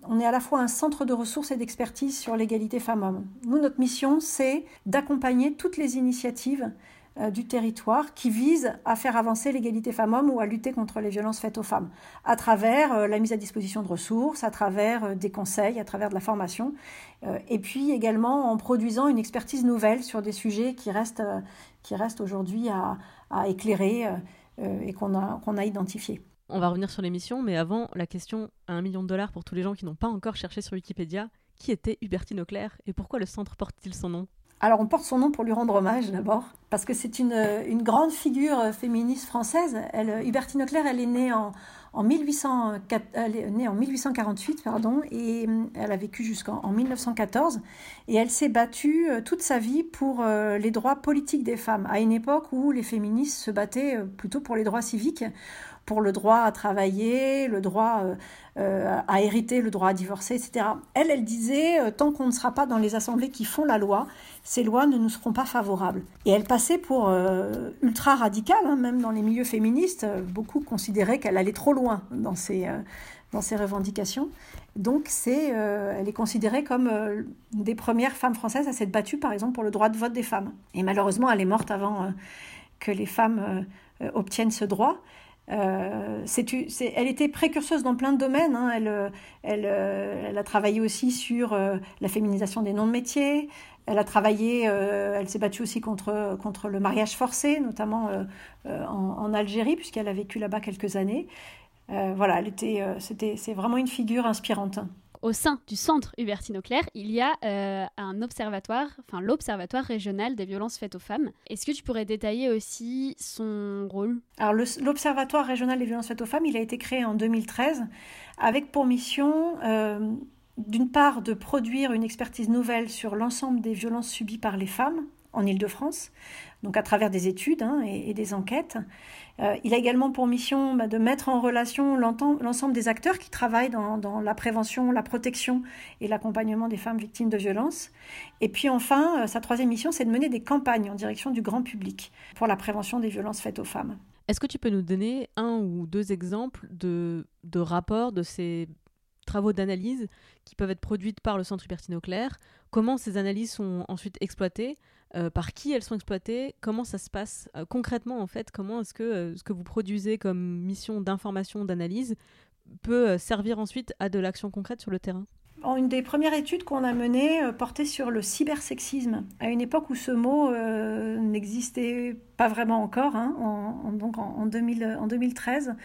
Speaker 7: on est à la fois un centre de ressources et d'expertise sur l'égalité femmes-hommes. Nous, notre mission, c'est d'accompagner toutes les initiatives du territoire qui vise à faire avancer l'égalité femmes-hommes ou à lutter contre les violences faites aux femmes, à travers euh, la mise à disposition de ressources, à travers euh, des conseils, à travers de la formation, et puis également en produisant une expertise nouvelle sur des sujets qui restent, qui restent aujourd'hui à, à, éclairer et qu'on a, qu'on a identifiés.
Speaker 1: On va revenir sur l'émission, mais avant, la question à un million de dollars pour tous les gens qui n'ont pas encore cherché sur Wikipédia. Qui était Hubertine Auclair et pourquoi le centre porte-t-il son nom?
Speaker 7: Alors on porte son nom pour lui rendre hommage d'abord, parce que c'est une, une, grande figure féministe française. Elle, Hubertine Auclair, elle est née en, en, 1804, elle est née en 1848 pardon, et euh, elle a vécu jusqu'en 1914. Et elle s'est battue euh, toute sa vie pour euh, les droits politiques des femmes, à une époque où les féministes se battaient plutôt pour les droits civiques pour le droit à travailler, le droit euh, euh, à hériter, le droit à divorcer, etc. Elle, elle disait, euh, tant qu'on ne sera pas dans les assemblées qui font la loi, ces lois ne nous seront pas favorables. Et elle passait pour ultra radicale, hein, même dans les milieux féministes. beaucoup considéraient qu'elle allait trop loin dans ses, dans ses revendications. Donc, c'est, elle est considérée comme une des premières femmes françaises à s'être battue, par exemple, pour le droit de vote des femmes. Et malheureusement, elle est morte avant que les femmes obtiennent ce droit. Euh, elle était précurseuse dans plein de domaines. Hein. Elle, euh, euh, elle, a travaillé aussi sur la féminisation des noms de métiers. Elle a travaillé, elle s'est battue aussi contre, contre le mariage forcé, notamment en, en, Algérie, puisqu'elle a vécu là-bas quelques années. voilà, elle était, c'était, c'est vraiment une figure inspirante
Speaker 2: au sein du centre Hubertine Auclair, il y a euh, un observatoire, enfin l'Observatoire régional des violences faites aux femmes. Est-ce que tu pourrais détailler aussi son rôle?
Speaker 7: Alors l'Observatoire régional des violences faites aux femmes, il a été créé en 2013 avec pour mission euh, d'une part de produire une expertise nouvelle sur l'ensemble des violences subies par les femmes en Ile-de-France, donc à travers des études hein, et, des enquêtes. Euh, il a également pour mission bah, de mettre en relation l'ensemble des acteurs qui travaillent dans, la prévention, la protection et l'accompagnement des femmes victimes de violences. Et puis enfin, euh, sa troisième mission, c'est de mener des campagnes en direction du grand public pour la prévention des violences faites aux femmes.
Speaker 1: Est-ce que tu peux nous donner un ou deux exemples de, rapports de ces travaux d'analyse qui peuvent être produits par le Centre Hubertine Auclair? Comment ces analyses sont ensuite exploitées? Euh, par qui elles sont exploitées, comment ça se passe euh, concrètement en fait, comment est-ce que euh, ce que vous produisez comme mission d'information, d'analyse peut servir ensuite à de l'action concrète sur le terrain?
Speaker 7: Une des premières études qu'on a menées portait sur le cybersexisme, à une époque où ce mot n'existait pas vraiment encore, hein, en, donc en, 2000, en 2013.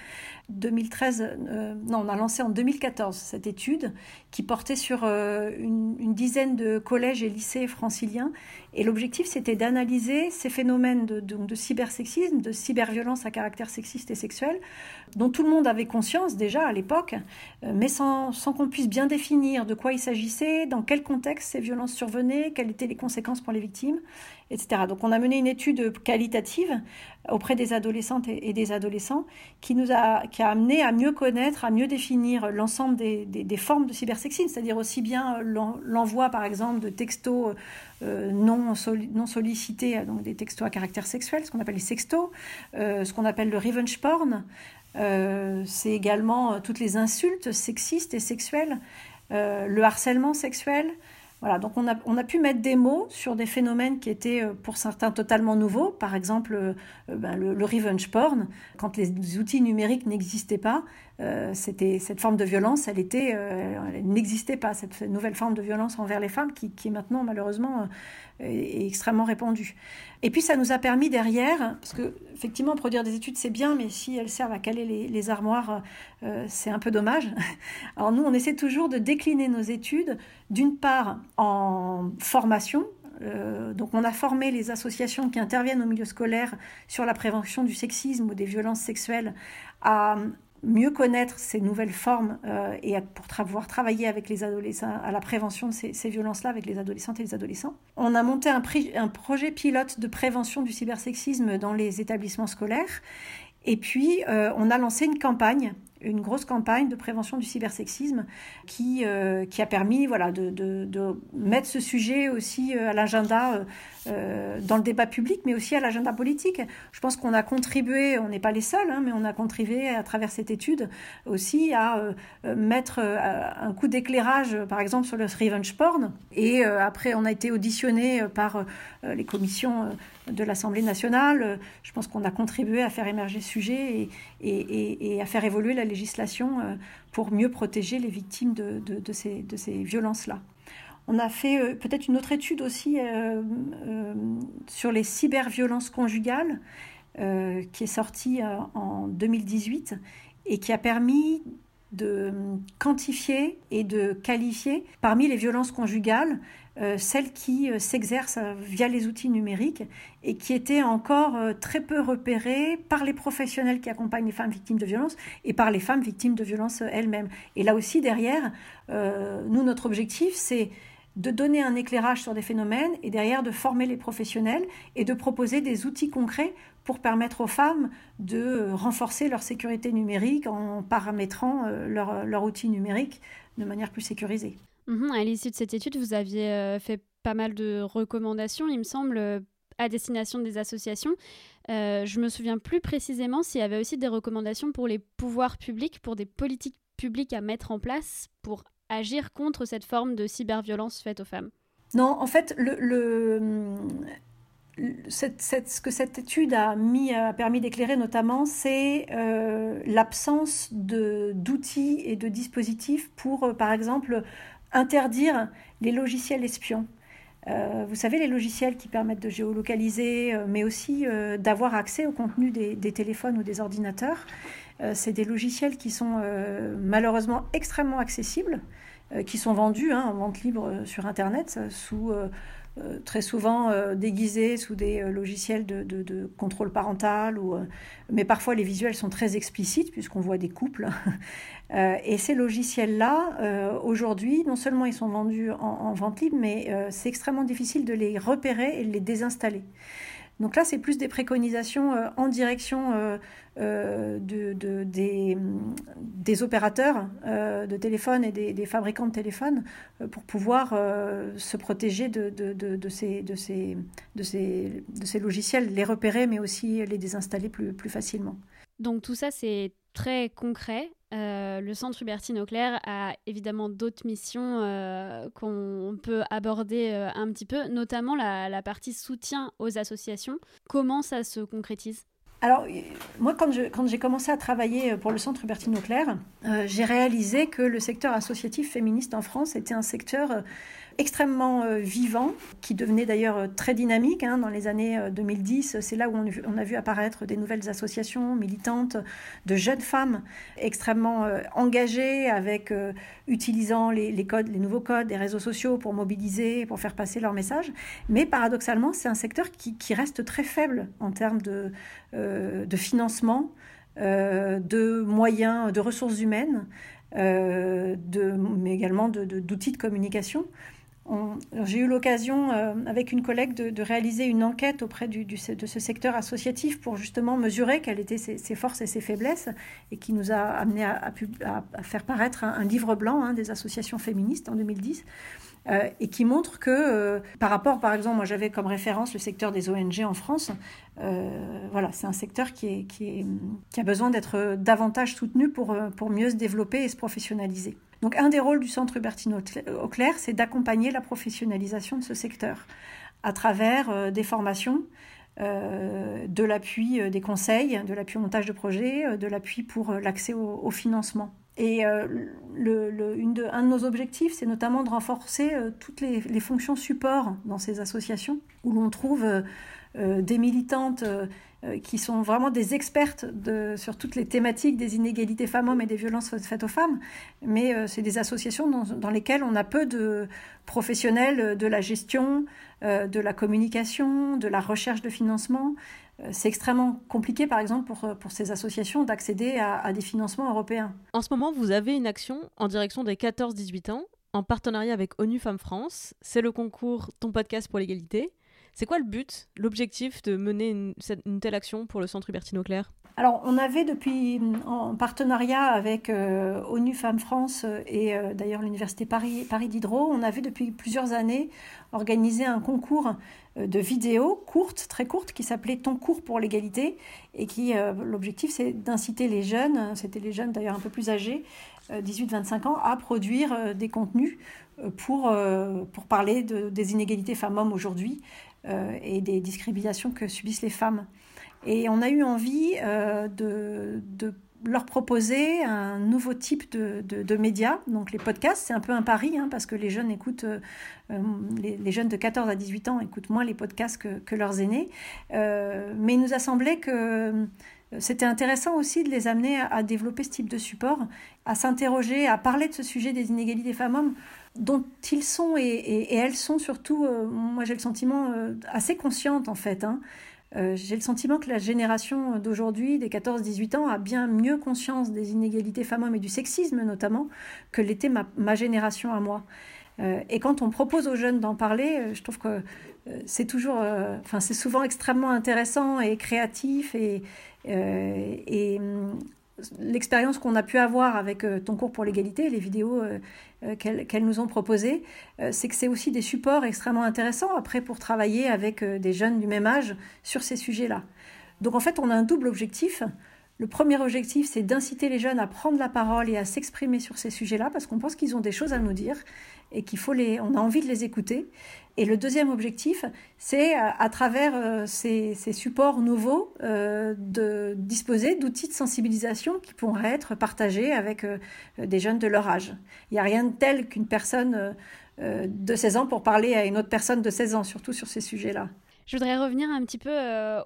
Speaker 7: 2013, euh, non, on a lancé en 2014 cette étude qui portait sur euh, une, dizaine de collèges et lycées franciliens. Et l'objectif, c'était d'analyser ces phénomènes de, cybersexisme, de cyberviolence à caractère sexiste et sexuel, dont tout le monde avait conscience déjà à l'époque, euh, mais sans, sans qu'on puisse bien définir de quoi il s'agissait, dans quel contexte ces violences survenaient, quelles étaient les conséquences pour les victimes, Donc on a mené une étude qualitative auprès des adolescentes et, des adolescents qui nous a, qui a amené à mieux connaître, à mieux définir l'ensemble des, formes de cybersexisme, c'est-à-dire aussi bien l'envoi par exemple de textos euh, non, non sollicités, donc des textos à caractère sexuel, ce qu'on appelle les sextos, euh, ce qu'on appelle le revenge porn, euh, c'est également toutes les insultes sexistes et sexuelles, le harcèlement sexuel, voilà, donc on a, on a, pu mettre des mots sur des phénomènes qui étaient euh, pour certains totalement nouveaux, par exemple euh, ben, le, revenge porn, quand les outils numériques n'existaient pas, euh, c'était cette forme de violence, elle était, elle n'existait pas cette nouvelle forme de violence envers les femmes qui, qui maintenant malheureusement est, extrêmement répandue. Et puis ça nous a permis derrière, parce que effectivement produire des études c'est bien, mais si elles servent à caler les, armoires, c'est un peu dommage. (laughs) Alors nous on essaie toujours de décliner nos études d'une part en formation, euh, donc on a formé les associations qui interviennent au milieu scolaire sur la prévention du sexisme ou des violences sexuelles à mieux connaître ces nouvelles formes euh, et pour pouvoir travailler avec les adolescents à la prévention de ces, violences-là avec les adolescentes et les adolescents. On a monté un, projet pilote de prévention du cybersexisme dans les établissements scolaires et puis, euh, on a lancé une campagne une grosse campagne de prévention du cybersexisme qui, euh, qui a permis voilà, de, de, mettre ce sujet aussi euh, à l'agenda euh, dans le débat public, mais aussi à l'agenda politique. Je pense qu'on a contribué, on n'est pas les seuls, hein, mais on a contribué à travers cette étude aussi à mettre un coup d'éclairage, par exemple, sur le revenge porn. Et après, on a été auditionné par les commissions de l'Assemblée nationale. Je pense qu'on a contribué à faire émerger ce sujet et, à faire évoluer la législation euh, pour mieux protéger les victimes de, ces, violences-là. On a fait euh, peut-être une autre étude aussi euh, sur les cyberviolences conjugales qui est sortie en 2018 et qui a permis de quantifier et de qualifier parmi les violences conjugales euh, celles qui euh, s'exercent euh, via les outils numériques et qui étaient encore très peu repérées par les professionnels qui accompagnent les femmes victimes de violences et par les femmes victimes de violences elles-mêmes. Et là aussi, derrière, nous, notre objectif, c'est de donner un éclairage sur des phénomènes et derrière de former les professionnels et de proposer des outils concrets pour permettre aux femmes de renforcer leur sécurité numérique en paramétrant leur, leur outil numérique de manière plus sécurisée.
Speaker 2: Mhm, à l'issue de cette étude, vous aviez euh, fait pas mal de recommandations, il me semble, euh, à destination des associations. Euh, je me souviens plus précisément s'il y avait aussi des recommandations pour les pouvoirs publics, pour des politiques publiques à mettre en place pour agir contre cette forme de cyberviolence faite aux femmes.
Speaker 7: Non, en fait, le, ce que cette étude a, mis, a permis d'éclairer notamment, c'est l'absence d'outils et de dispositifs pour, par exemple, interdire les logiciels espions. Euh, vous savez, les logiciels qui permettent de géolocaliser, euh, mais aussi euh, d'avoir accès au contenu des, téléphones ou des ordinateurs. c'est des logiciels qui sont malheureusement extrêmement accessibles, qui sont vendus hein, en vente libre sur Internet sous très souvent euh, déguisés sous des euh, logiciels de, contrôle parental, mais parfois les visuels sont très explicites puisqu'on voit des couples. (laughs) et ces logiciels-là, aujourd'hui, non seulement ils sont vendus en, en vente libre, mais c'est extrêmement difficile de les repérer et de les désinstaller. Donc là, c'est plus des préconisations euh, en direction euh, euh, de, des, opérateurs de téléphone et des, fabricants de téléphones pour pouvoir se protéger de, ces, logiciels, les repérer, mais aussi les désinstaller plus, facilement.
Speaker 2: Donc tout ça, c'est très concret. Euh, le Centre Hubertine Auclair a évidemment d'autres missions euh, qu'on peut aborder euh, un petit peu, notamment la, partie soutien aux associations. Comment ça se concrétise?
Speaker 7: Alors, moi, quand, j'ai commencé à travailler pour le Centre Hubertine Auclair, j'ai réalisé que le secteur associatif féministe en France était un secteur extrêmement euh, vivant, qui devenait d'ailleurs euh, très dynamique hein, dans les années 2010. Euh, C'est là où on, a vu apparaître des nouvelles associations militantes de jeunes femmes extrêmement engagées, avec utilisant les, nouveaux codes des réseaux sociaux pour mobiliser, pour faire passer leur message. Mais paradoxalement, c'est un secteur qui, reste très faible en termes de, financement. de moyens, de ressources humaines, mais également d'outils de, communication. J'ai eu l'occasion, euh, avec une collègue, de, réaliser une enquête auprès de ce secteur associatif pour justement mesurer quelles étaient ses, forces et ses faiblesses, et qui nous a amené à, faire paraître un, livre blanc hein, des associations féministes en 2010. Euh, et qui montre que euh, par rapport, par exemple, moi j'avais comme référence le secteur des ONG en France, voilà, c'est un secteur qui, a besoin d'être davantage soutenu pour mieux se développer et se professionnaliser. Donc un des rôles du Centre Hubertine Auclair, c'est d'accompagner la professionnalisation de ce secteur à travers euh, des formations, euh, de l'appui euh, des conseils, de l'appui au montage de projets, de l'appui pour l'accès au, financement. Et de, un de nos objectifs, c'est notamment de renforcer toutes les, les, fonctions support dans ces associations, où l'on trouve des militantes euh, qui sont vraiment des expertes sur toutes les thématiques des inégalités femmes-hommes et des violences faites aux femmes. Mais euh, c'est des associations dans, lesquelles on a peu de professionnels de la gestion, euh, de la communication, de la recherche de financement. C'est extrêmement compliqué, par exemple, pour, pour ces associations d'accéder à, à des financements européens.
Speaker 1: En ce moment, vous avez une action en direction des 14-18 ans en partenariat avec ONU Femmes France. C'est le concours Ton podcast pour l'égalité. C'est quoi le but, l'objectif de mener une, telle action pour le Centre Hubertine Auclair
Speaker 7: alors, on avait depuis, en partenariat avec euh, ONU Femmes France et euh, d'ailleurs l'Université Paris, Paris Diderot, on avait depuis plusieurs années organisé un concours euh, de vidéos courtes, très courtes, qui s'appelait Ton cours pour l'égalité et qui, l'objectif, c'est d'inciter les jeunes, c'était les jeunes d'ailleurs un peu plus âgés, 18-25 ans, à produire des contenus pour, pour parler de, des inégalités femmes-hommes aujourd'hui euh, et des discriminations que subissent les femmes. Et on a eu envie euh, de, de leur proposer un nouveau type de, de, médias. Donc les podcasts, c'est un peu un pari, hein, parce que les jeunes écoutent, euh, les, jeunes de 14 à 18 ans écoutent moins les podcasts que, que leurs aînés. mais il nous a semblé que c'était intéressant aussi de les amener à, développer ce type de support, à s'interroger, à parler de ce sujet des inégalités femmes-hommes dont ils sont et, elles sont surtout, euh, moi j'ai le sentiment, euh, assez conscientes en fait. Hein. Euh, j'ai le sentiment que la génération d'aujourd'hui, des 14-18 ans, a bien mieux conscience des inégalités femmes-hommes et du sexisme notamment que l'était ma, génération à moi. et quand on propose aux jeunes d'en parler, je trouve que c'est toujours, enfin c'est souvent extrêmement intéressant et créatif et, et l'expérience qu'on a pu avoir avec euh, ton cours pour l'égalité, les vidéos euh, euh, qu'elles nous ont proposées, c'est que c'est aussi des supports extrêmement intéressants après pour travailler avec des jeunes du même âge sur ces sujets-là. Donc en fait, on a un double objectif. Le premier objectif, c'est d'inciter les jeunes à prendre la parole et à s'exprimer sur ces sujets-là parce qu'on pense qu'ils ont des choses à nous dire et qu'il a envie de les écouter. Et le deuxième objectif, c'est euh, à travers euh, ces, supports nouveaux euh, de disposer d'outils de sensibilisation qui pourraient être partagés avec des jeunes de leur âge. Il n'y a rien de tel qu'une personne de 16 ans pour parler à une autre personne de 16 ans, surtout sur ces sujets-là.
Speaker 2: Je voudrais revenir un petit peu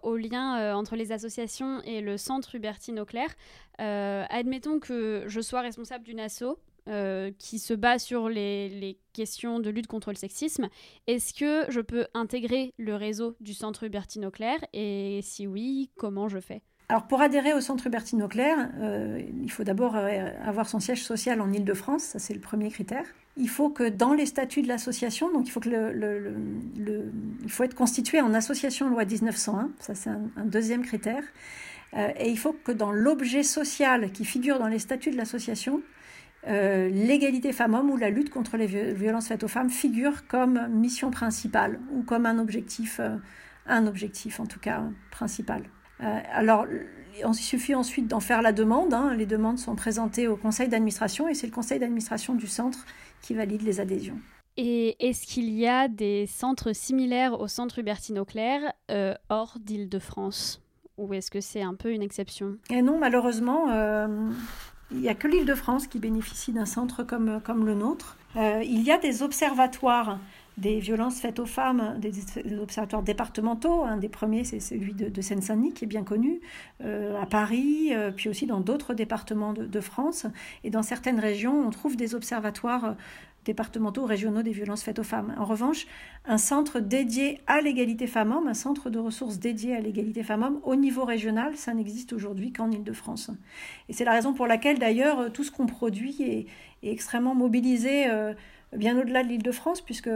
Speaker 2: au lien entre les associations et le centre Hubertine Auclair. admettons que je sois responsable d'une asso euh, qui se bat sur les, questions de lutte contre le sexisme. Est-ce que je peux intégrer le réseau du Centre Hubertine Auclair Et si oui, comment je fais?
Speaker 7: Alors pour adhérer au Centre Hubertine Auclair, euh, il faut d'abord euh, avoir son siège social en Ile-de-France, ça c'est le premier critère. Il faut que dans les statuts de l'association, donc il faut, être constitué en association loi 1901, ça c'est un, deuxième critère. et il faut que dans l'objet social qui figure dans les statuts de l'association, euh, l'égalité femmes-hommes ou la lutte contre les violences faites aux femmes figure comme mission principale ou comme un objectif, euh, un objectif en tout cas principal. Euh, alors, il suffit ensuite d'en faire la demande. Hein. Les demandes sont présentées au conseil d'administration et c'est le conseil d'administration du centre qui valide les adhésions.
Speaker 2: Et est-ce qu'il y a des centres similaires au centre Hubertine Auclair hors d'Île-de-France? Ou est-ce que c'est un peu une exception?
Speaker 7: Et non, malheureusement, il n'y a que l'île de France qui bénéficie d'un centre comme, comme le nôtre. il y a des observatoires des violences faites aux femmes, des, observatoires départementaux. Un des premiers, c'est celui de, Seine-Saint-Denis, qui est bien connu, euh, à Paris, euh, puis aussi dans d'autres départements de, France. Et dans certaines régions, on trouve des observatoires euh, départementaux, régionaux des violences faites aux femmes. En revanche, un centre dédié à l'égalité femmes-hommes, un centre de ressources dédié à l'égalité femmes-hommes au niveau régional, ça n'existe aujourd'hui qu'en Ile-de-France. Et c'est la raison pour laquelle, d'ailleurs, tout ce qu'on produit est, extrêmement mobilisé bien au-delà de l'Île-de-France, puisque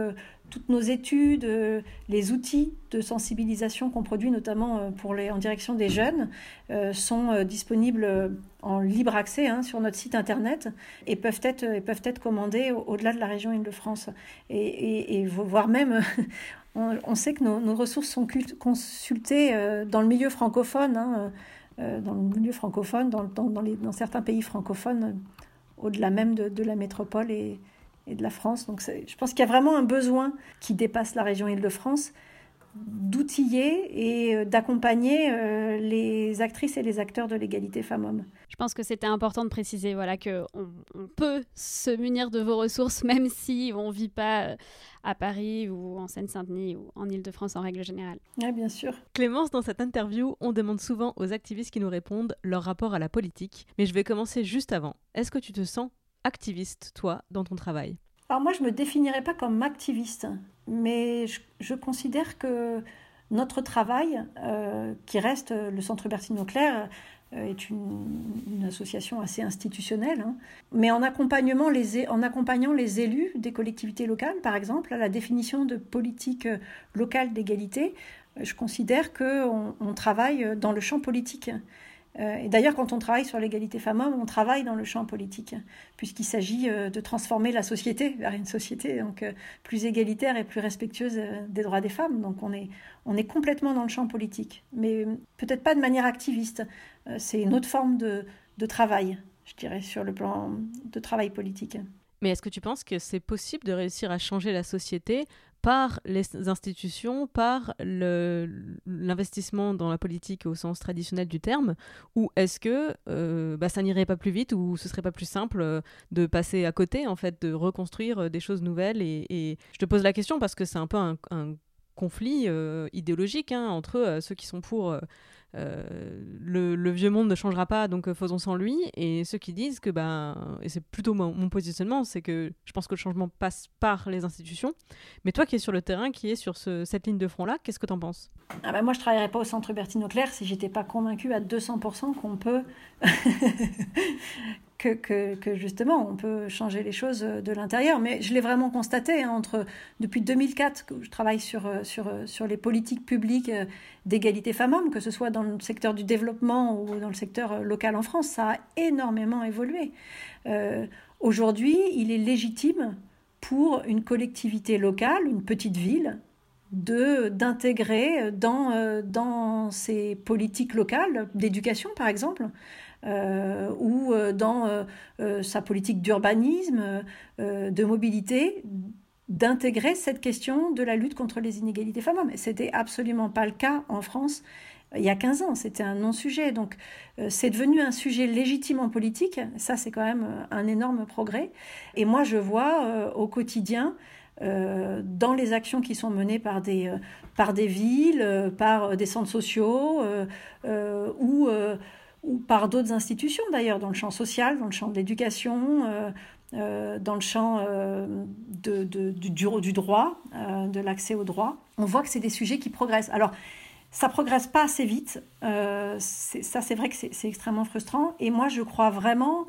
Speaker 7: toutes nos études, euh, les outils de sensibilisation qu'on produit, notamment euh, pour les, en direction des jeunes, euh, sont disponibles en libre accès hein, sur notre site internet et peuvent être, commandés au-delà de la région Île-de-France. Et, voire même, (laughs) on, sait que nos, ressources sont consultées dans le milieu francophone, hein, dans le milieu francophone, dans certains pays francophones, au-delà même de, de la métropole et et de la France. Donc je pense qu'il y a vraiment un besoin qui dépasse la région Île-de-France d'outiller et euh, d'accompagner euh, les actrices et les acteurs de l'égalité femmes-hommes.
Speaker 2: Je pense que c'était important de préciser voilà, qu'on on peut se munir de vos ressources (laughs) même si on ne vit pas euh, à Paris ou en Seine-Saint-Denis ou en Île-de-France en règle générale.
Speaker 7: Oui, bien sûr.
Speaker 1: Clémence, dans cette interview, on demande souvent aux activistes qui nous répondent leur rapport à la politique. Mais je vais commencer juste avant. Est-ce que tu te sens activiste, toi, dans ton travail
Speaker 7: Alors moi, je ne me définirais pas comme activiste, mais je, considère que notre travail, euh, qui reste le Centre Bertine Auclair, euh, est une, association assez institutionnelle, hein. mais en, accompagnement les, en accompagnant les élus des collectivités locales, par exemple, à la définition de politiques locales d'égalité, je considère qu'on on travaille dans le champ politique. Euh, et d'ailleurs, quand on travaille sur l'égalité femmes-hommes, on travaille dans le champ politique, puisqu'il s'agit euh, de transformer la société vers une société donc, euh, plus égalitaire et plus respectueuse des droits des femmes. Donc on est, on est complètement dans le champ politique, mais peut-être pas de manière activiste. C'est une autre forme de, de travail, je dirais, sur le plan de travail politique.
Speaker 1: Mais est-ce que tu penses que c'est possible de réussir à changer la société par les institutions, par l'investissement dans la politique au sens traditionnel du terme, ou est-ce que euh, bah, ça n'irait pas plus vite, ou ce serait pas plus simple euh, de passer à côté, en fait, de reconstruire euh, des choses nouvelles et, je te pose la question parce que c'est un peu un, conflit idéologique hein, entre ceux qui sont pour euh, le, vieux monde ne changera pas, donc euh, faisons sans lui. Et ceux qui disent que, ben, et c'est plutôt mon, positionnement, c'est que je pense que le changement passe par les institutions. Mais toi qui es sur le terrain, qui est sur cette ligne de front-là, qu'est-ce que tu en penses?
Speaker 7: Ah ben Moi, je ne travaillerais pas au centre Bertine Auclair si j'étais pas convaincue à 200% qu'on peut que, que, justement on peut changer les choses de l'intérieur. Mais je l'ai vraiment constaté hein, entre depuis 2004 que je travaille sur, sur, sur les politiques publiques d'égalité femmes-hommes, que ce soit dans le secteur du développement ou dans le secteur local en France, ça a énormément évolué. Euh, aujourd'hui, il est légitime pour une collectivité locale, une petite ville, de d'intégrer dans, euh, dans ses politiques locales d'éducation par exemple euh, ou euh, dans euh, sa politique d'urbanisme, de mobilité, d'intégrer cette question de la lutte contre les inégalités femmes-hommes. Ce n'était absolument pas le cas en France il y a 15 ans, c'était un non-sujet. Donc c'est devenu un sujet légitime en politique, ça c'est quand même un énorme progrès. Et moi je vois au quotidien, dans les actions qui sont menées par des, par des villes, par des centres sociaux, ou ou par d'autres institutions d'ailleurs, dans le champ social, dans le champ de l'éducation, euh, euh, dans le champ euh, de, du, du, droit, de l'accès au droit. On voit que c'est des sujets qui progressent. Alors, ça progresse pas assez vite. ça, c'est vrai que c'est extrêmement frustrant. Et moi, je crois vraiment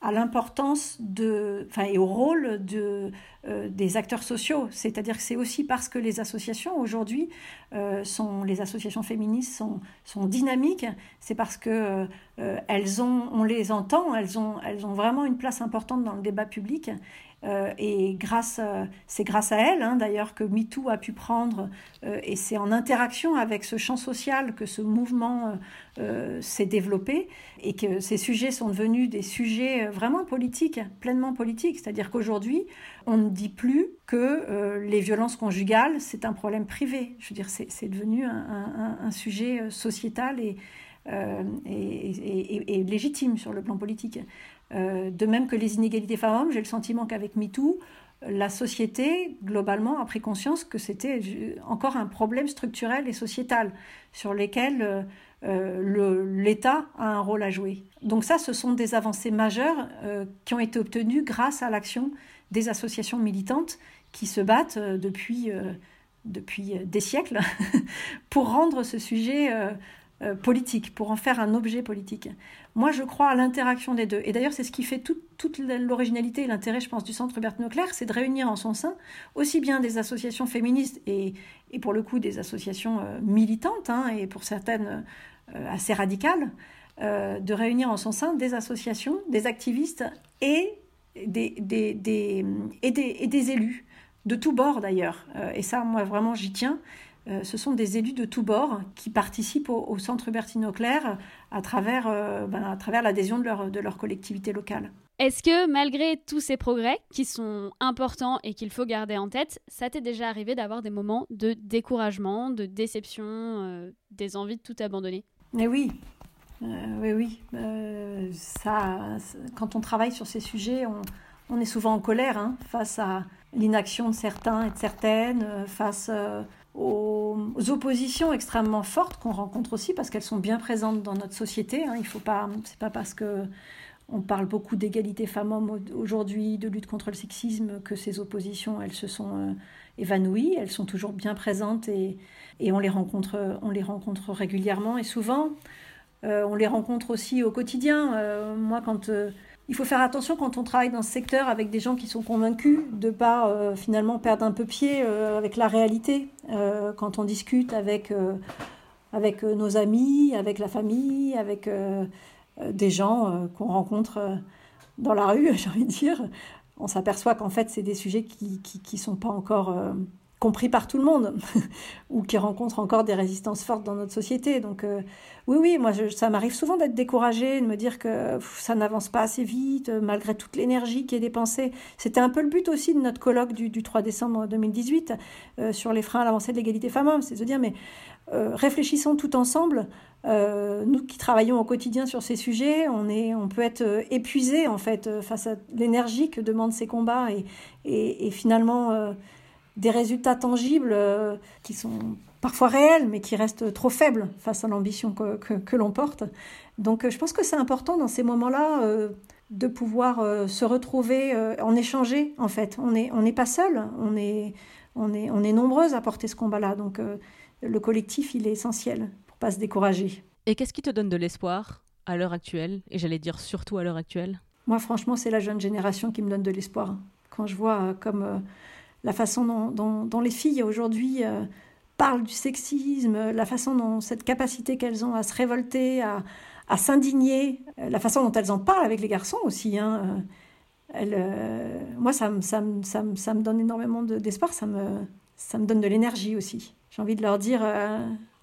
Speaker 7: à l'importance de, enfin, et au rôle de, euh, des acteurs sociaux. C'est-à-dire que c'est aussi parce que les associations aujourd'hui euh, sont, les associations féministes sont, sont dynamiques, c'est parce que euh, elles ont, on les entend, elles ont, elles ont vraiment une place importante dans le débat public et grâce, c'est grâce à elle, hein, d'ailleurs, que MeToo a pu prendre, et c'est en interaction avec ce champ social que ce mouvement s'est développé, et que ces sujets sont devenus des sujets vraiment politiques, pleinement politiques. C'est-à-dire qu'aujourd'hui, on, dit plus que les violences conjugales, c'est un problème privé. Je veux dire, c'est devenu un, sujet sociétal et, et, légitime sur le plan politique. de même que les inégalités femmes-hommes, j'ai le sentiment qu'avec MeToo, la société, globalement, a pris conscience que c'était encore un problème structurel et sociétal sur lesquels euh, l'État a un rôle à jouer. Donc ça, ce sont des avancées majeures euh, qui ont été obtenues grâce à l'action des associations militantes qui se battent euh, depuis, depuis des siècles (laughs) pour rendre ce sujet politique, pour en faire un objet politique. Moi, je crois à l'interaction des deux. Et d'ailleurs, c'est ce qui fait toute l'originalité et l'intérêt, je pense, du Centre Berthe Leclerc, c'est de réunir en son sein aussi bien des associations féministes et, et pour le coup des associations militantes, hein, et pour certaines euh, assez radicale, euh, de réunir en son sein des associations, des activistes et des, des, des, et des, élus, de tous bords d'ailleurs. Euh, et ça, moi, vraiment, j'y tiens. ce sont des élus de tous bords qui participent au, Centre Bertino Claire à travers, ben, à travers l'adhésion de leur, de leur collectivité locale.
Speaker 2: Est-ce que malgré tous ces progrès qui sont importants et qu'il faut garder en tête, ça t'est déjà arrivé d'avoir des moments de découragement, de déception, des envies de tout abandonner?
Speaker 7: Mais oui, euh, oui, oui. Euh, ça, quand on travaille sur ces sujets, on, est souvent en colère hein, face à l'inaction de certains et de certaines, euh, face aux, oppositions extrêmement fortes qu'on rencontre aussi parce qu'elles sont bien présentes dans notre société. Hein. Il faut pas, c'est pas parce que on parle beaucoup d'égalité femmes-hommes aujourd'hui, de lutte contre le sexisme, que ces oppositions, elles se sont évanouies. Elles sont toujours bien présentes et, et on les rencontre, on les rencontre régulièrement et souvent. Euh, on les rencontre aussi au quotidien. Euh, moi, quand euh, il faut faire attention quand on travaille dans ce secteur avec des gens qui sont convaincus de pas finalement perdre un peu pied avec la réalité. quand on discute avec avec nos amis, avec la famille, avec des gens qu'on rencontre dans la rue, (laughs) j'ai envie de dire, on s'aperçoit qu'en fait c'est des sujets qui qui, qui sont pas encore compris par tout le monde (laughs) ou qui rencontrent encore des résistances fortes dans notre société. Donc euh, oui, oui, moi ça m'arrive souvent d'être découragée, de me dire que ça n'avance pas assez vite euh, malgré toute l'énergie qui est dépensée. C'était un peu le but aussi de notre colloque du, 3 décembre 2018 euh, sur les freins à l'avancée de l'égalité femmes-hommes, c'est de dire mais réfléchissons tout ensemble. nous qui travaillons au quotidien sur ces sujets, on, est, on peut être épuisé en fait face à l'énergie que demandent ces combats et, et finalement des résultats tangibles euh, qui sont parfois réels, mais qui restent trop faibles face à l'ambition que, que, l'on porte. Donc euh, je pense que c'est important dans ces moments-là euh, de pouvoir se retrouver, en échanger en fait. On n'est on pas seul, on est, on, est, on est nombreuses à porter ce combat-là. Donc le collectif, il est essentiel pour pas se décourager.
Speaker 1: Et qu'est-ce qui te donne de l'espoir à l'heure actuelle Et j'allais dire surtout à l'heure actuelle?
Speaker 7: Moi franchement, c'est la jeune génération qui me donne de l'espoir. Quand je vois comme la façon dont, les filles aujourd'hui euh, parlent du sexisme, la façon dont cette capacité qu'elles ont à se révolter, à, s'indigner, euh, la façon dont elles en parlent avec les garçons aussi. Euh, moi, ça, me donne énormément d'espoir, ça, me, ça me donne de l'énergie aussi. J'ai envie de leur dire,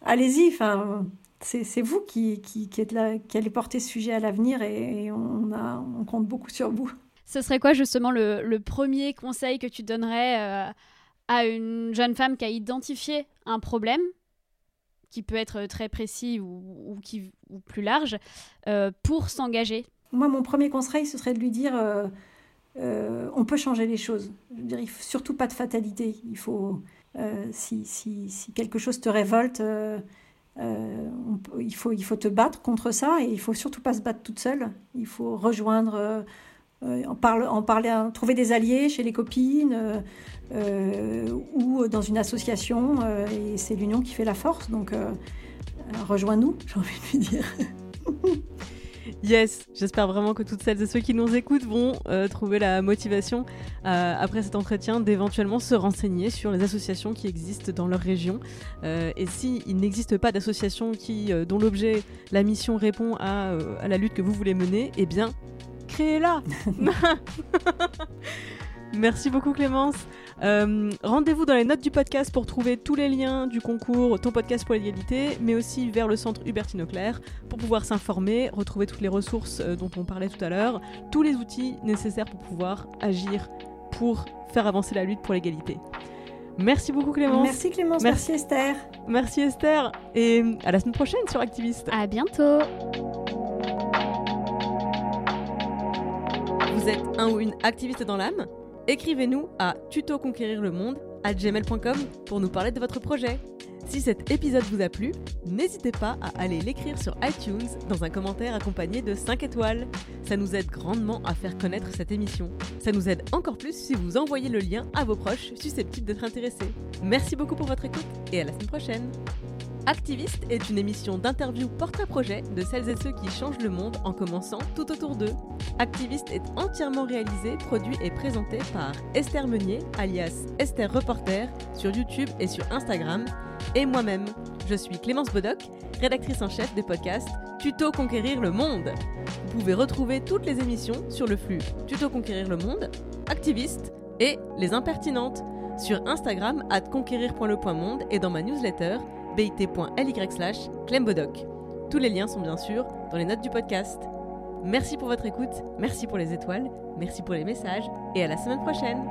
Speaker 7: allez-y, enfin, c'est vous qui, êtes là, qui allez porter ce sujet à l'avenir et, on compte beaucoup sur vous.
Speaker 2: Ce serait quoi justement le, premier conseil que tu donnerais euh, à une jeune femme qui a identifié un problème, qui peut être très précis ou, plus large, euh, pour s'engager?
Speaker 7: Moi, mon premier conseil, ce serait de lui dire euh, on peut changer les choses. Je veux dire, il faut surtout pas de fatalité. Il faut, si, quelque chose te révolte, il, faut, il faut te battre contre ça et il faut surtout pas se battre toute seule. Il faut rejoindre en, parle, en parler, trouver des alliés chez les copines euh, euh, ou dans une association. et c'est l'union qui fait la force. Donc, rejoins-nous, (laughs) j'ai envie de lui dire. (laughs)
Speaker 1: Yes, j'espère vraiment que toutes celles et ceux qui nous écoutent vont trouver la motivation après cet entretien d'éventuellement se renseigner sur les associations qui existent dans leur région. et s'il n'existe pas d'association qui, dont l'objet, la mission répond à, à, la lutte que vous voulez mener, eh bien, créez-la (laughs) Merci beaucoup Clémence. Euh, rendez-vous dans les notes du podcast pour trouver tous les liens du concours Ton podcast pour l'égalité, mais aussi vers le centre Hubertine Auclair pour pouvoir s'informer, retrouver toutes les ressources euh, dont on parlait tout à l'heure, tous les outils nécessaires pour pouvoir agir pour faire avancer la lutte pour l'égalité. Merci beaucoup Clémence.
Speaker 7: Merci Clémence, merci, Esther.
Speaker 1: Merci Esther et à la semaine prochaine sur Activiste.
Speaker 2: À bientôt.
Speaker 1: Vous êtes un ou une activiste dans l'âme Écrivez-nous à tutoconquérir le monde à gmail.com pour nous parler de votre projet. Si cet épisode vous a plu, n'hésitez pas à aller l'écrire sur iTunes dans un commentaire accompagné de 5 étoiles. Ça nous aide grandement à faire connaître cette émission. Ça nous aide encore plus si vous envoyez le lien à vos proches susceptibles d'être intéressés. Merci beaucoup pour votre écoute et à la semaine prochaine. Activiste est une émission d'interview porte-à-projet de celles et ceux qui changent le monde en commençant tout autour d'eux. Activiste est entièrement réalisé, produit et présenté par Esther Meunier, alias Esther Reporter, sur YouTube et sur Instagram, et moi-même. Je suis Clémence Bodoc, rédactrice en chef des podcasts Tuto Conquérir le Monde. Vous pouvez retrouver toutes les émissions sur le flux Tuto Conquérir le Monde, Activiste et Les Impertinentes sur Instagram at conquérir.le.monde et dans ma newsletter bit.ly slash clembodoc. Tous les liens sont bien sûr dans les notes du podcast. Merci pour votre écoute, merci pour les étoiles, merci pour les messages et à la semaine prochaine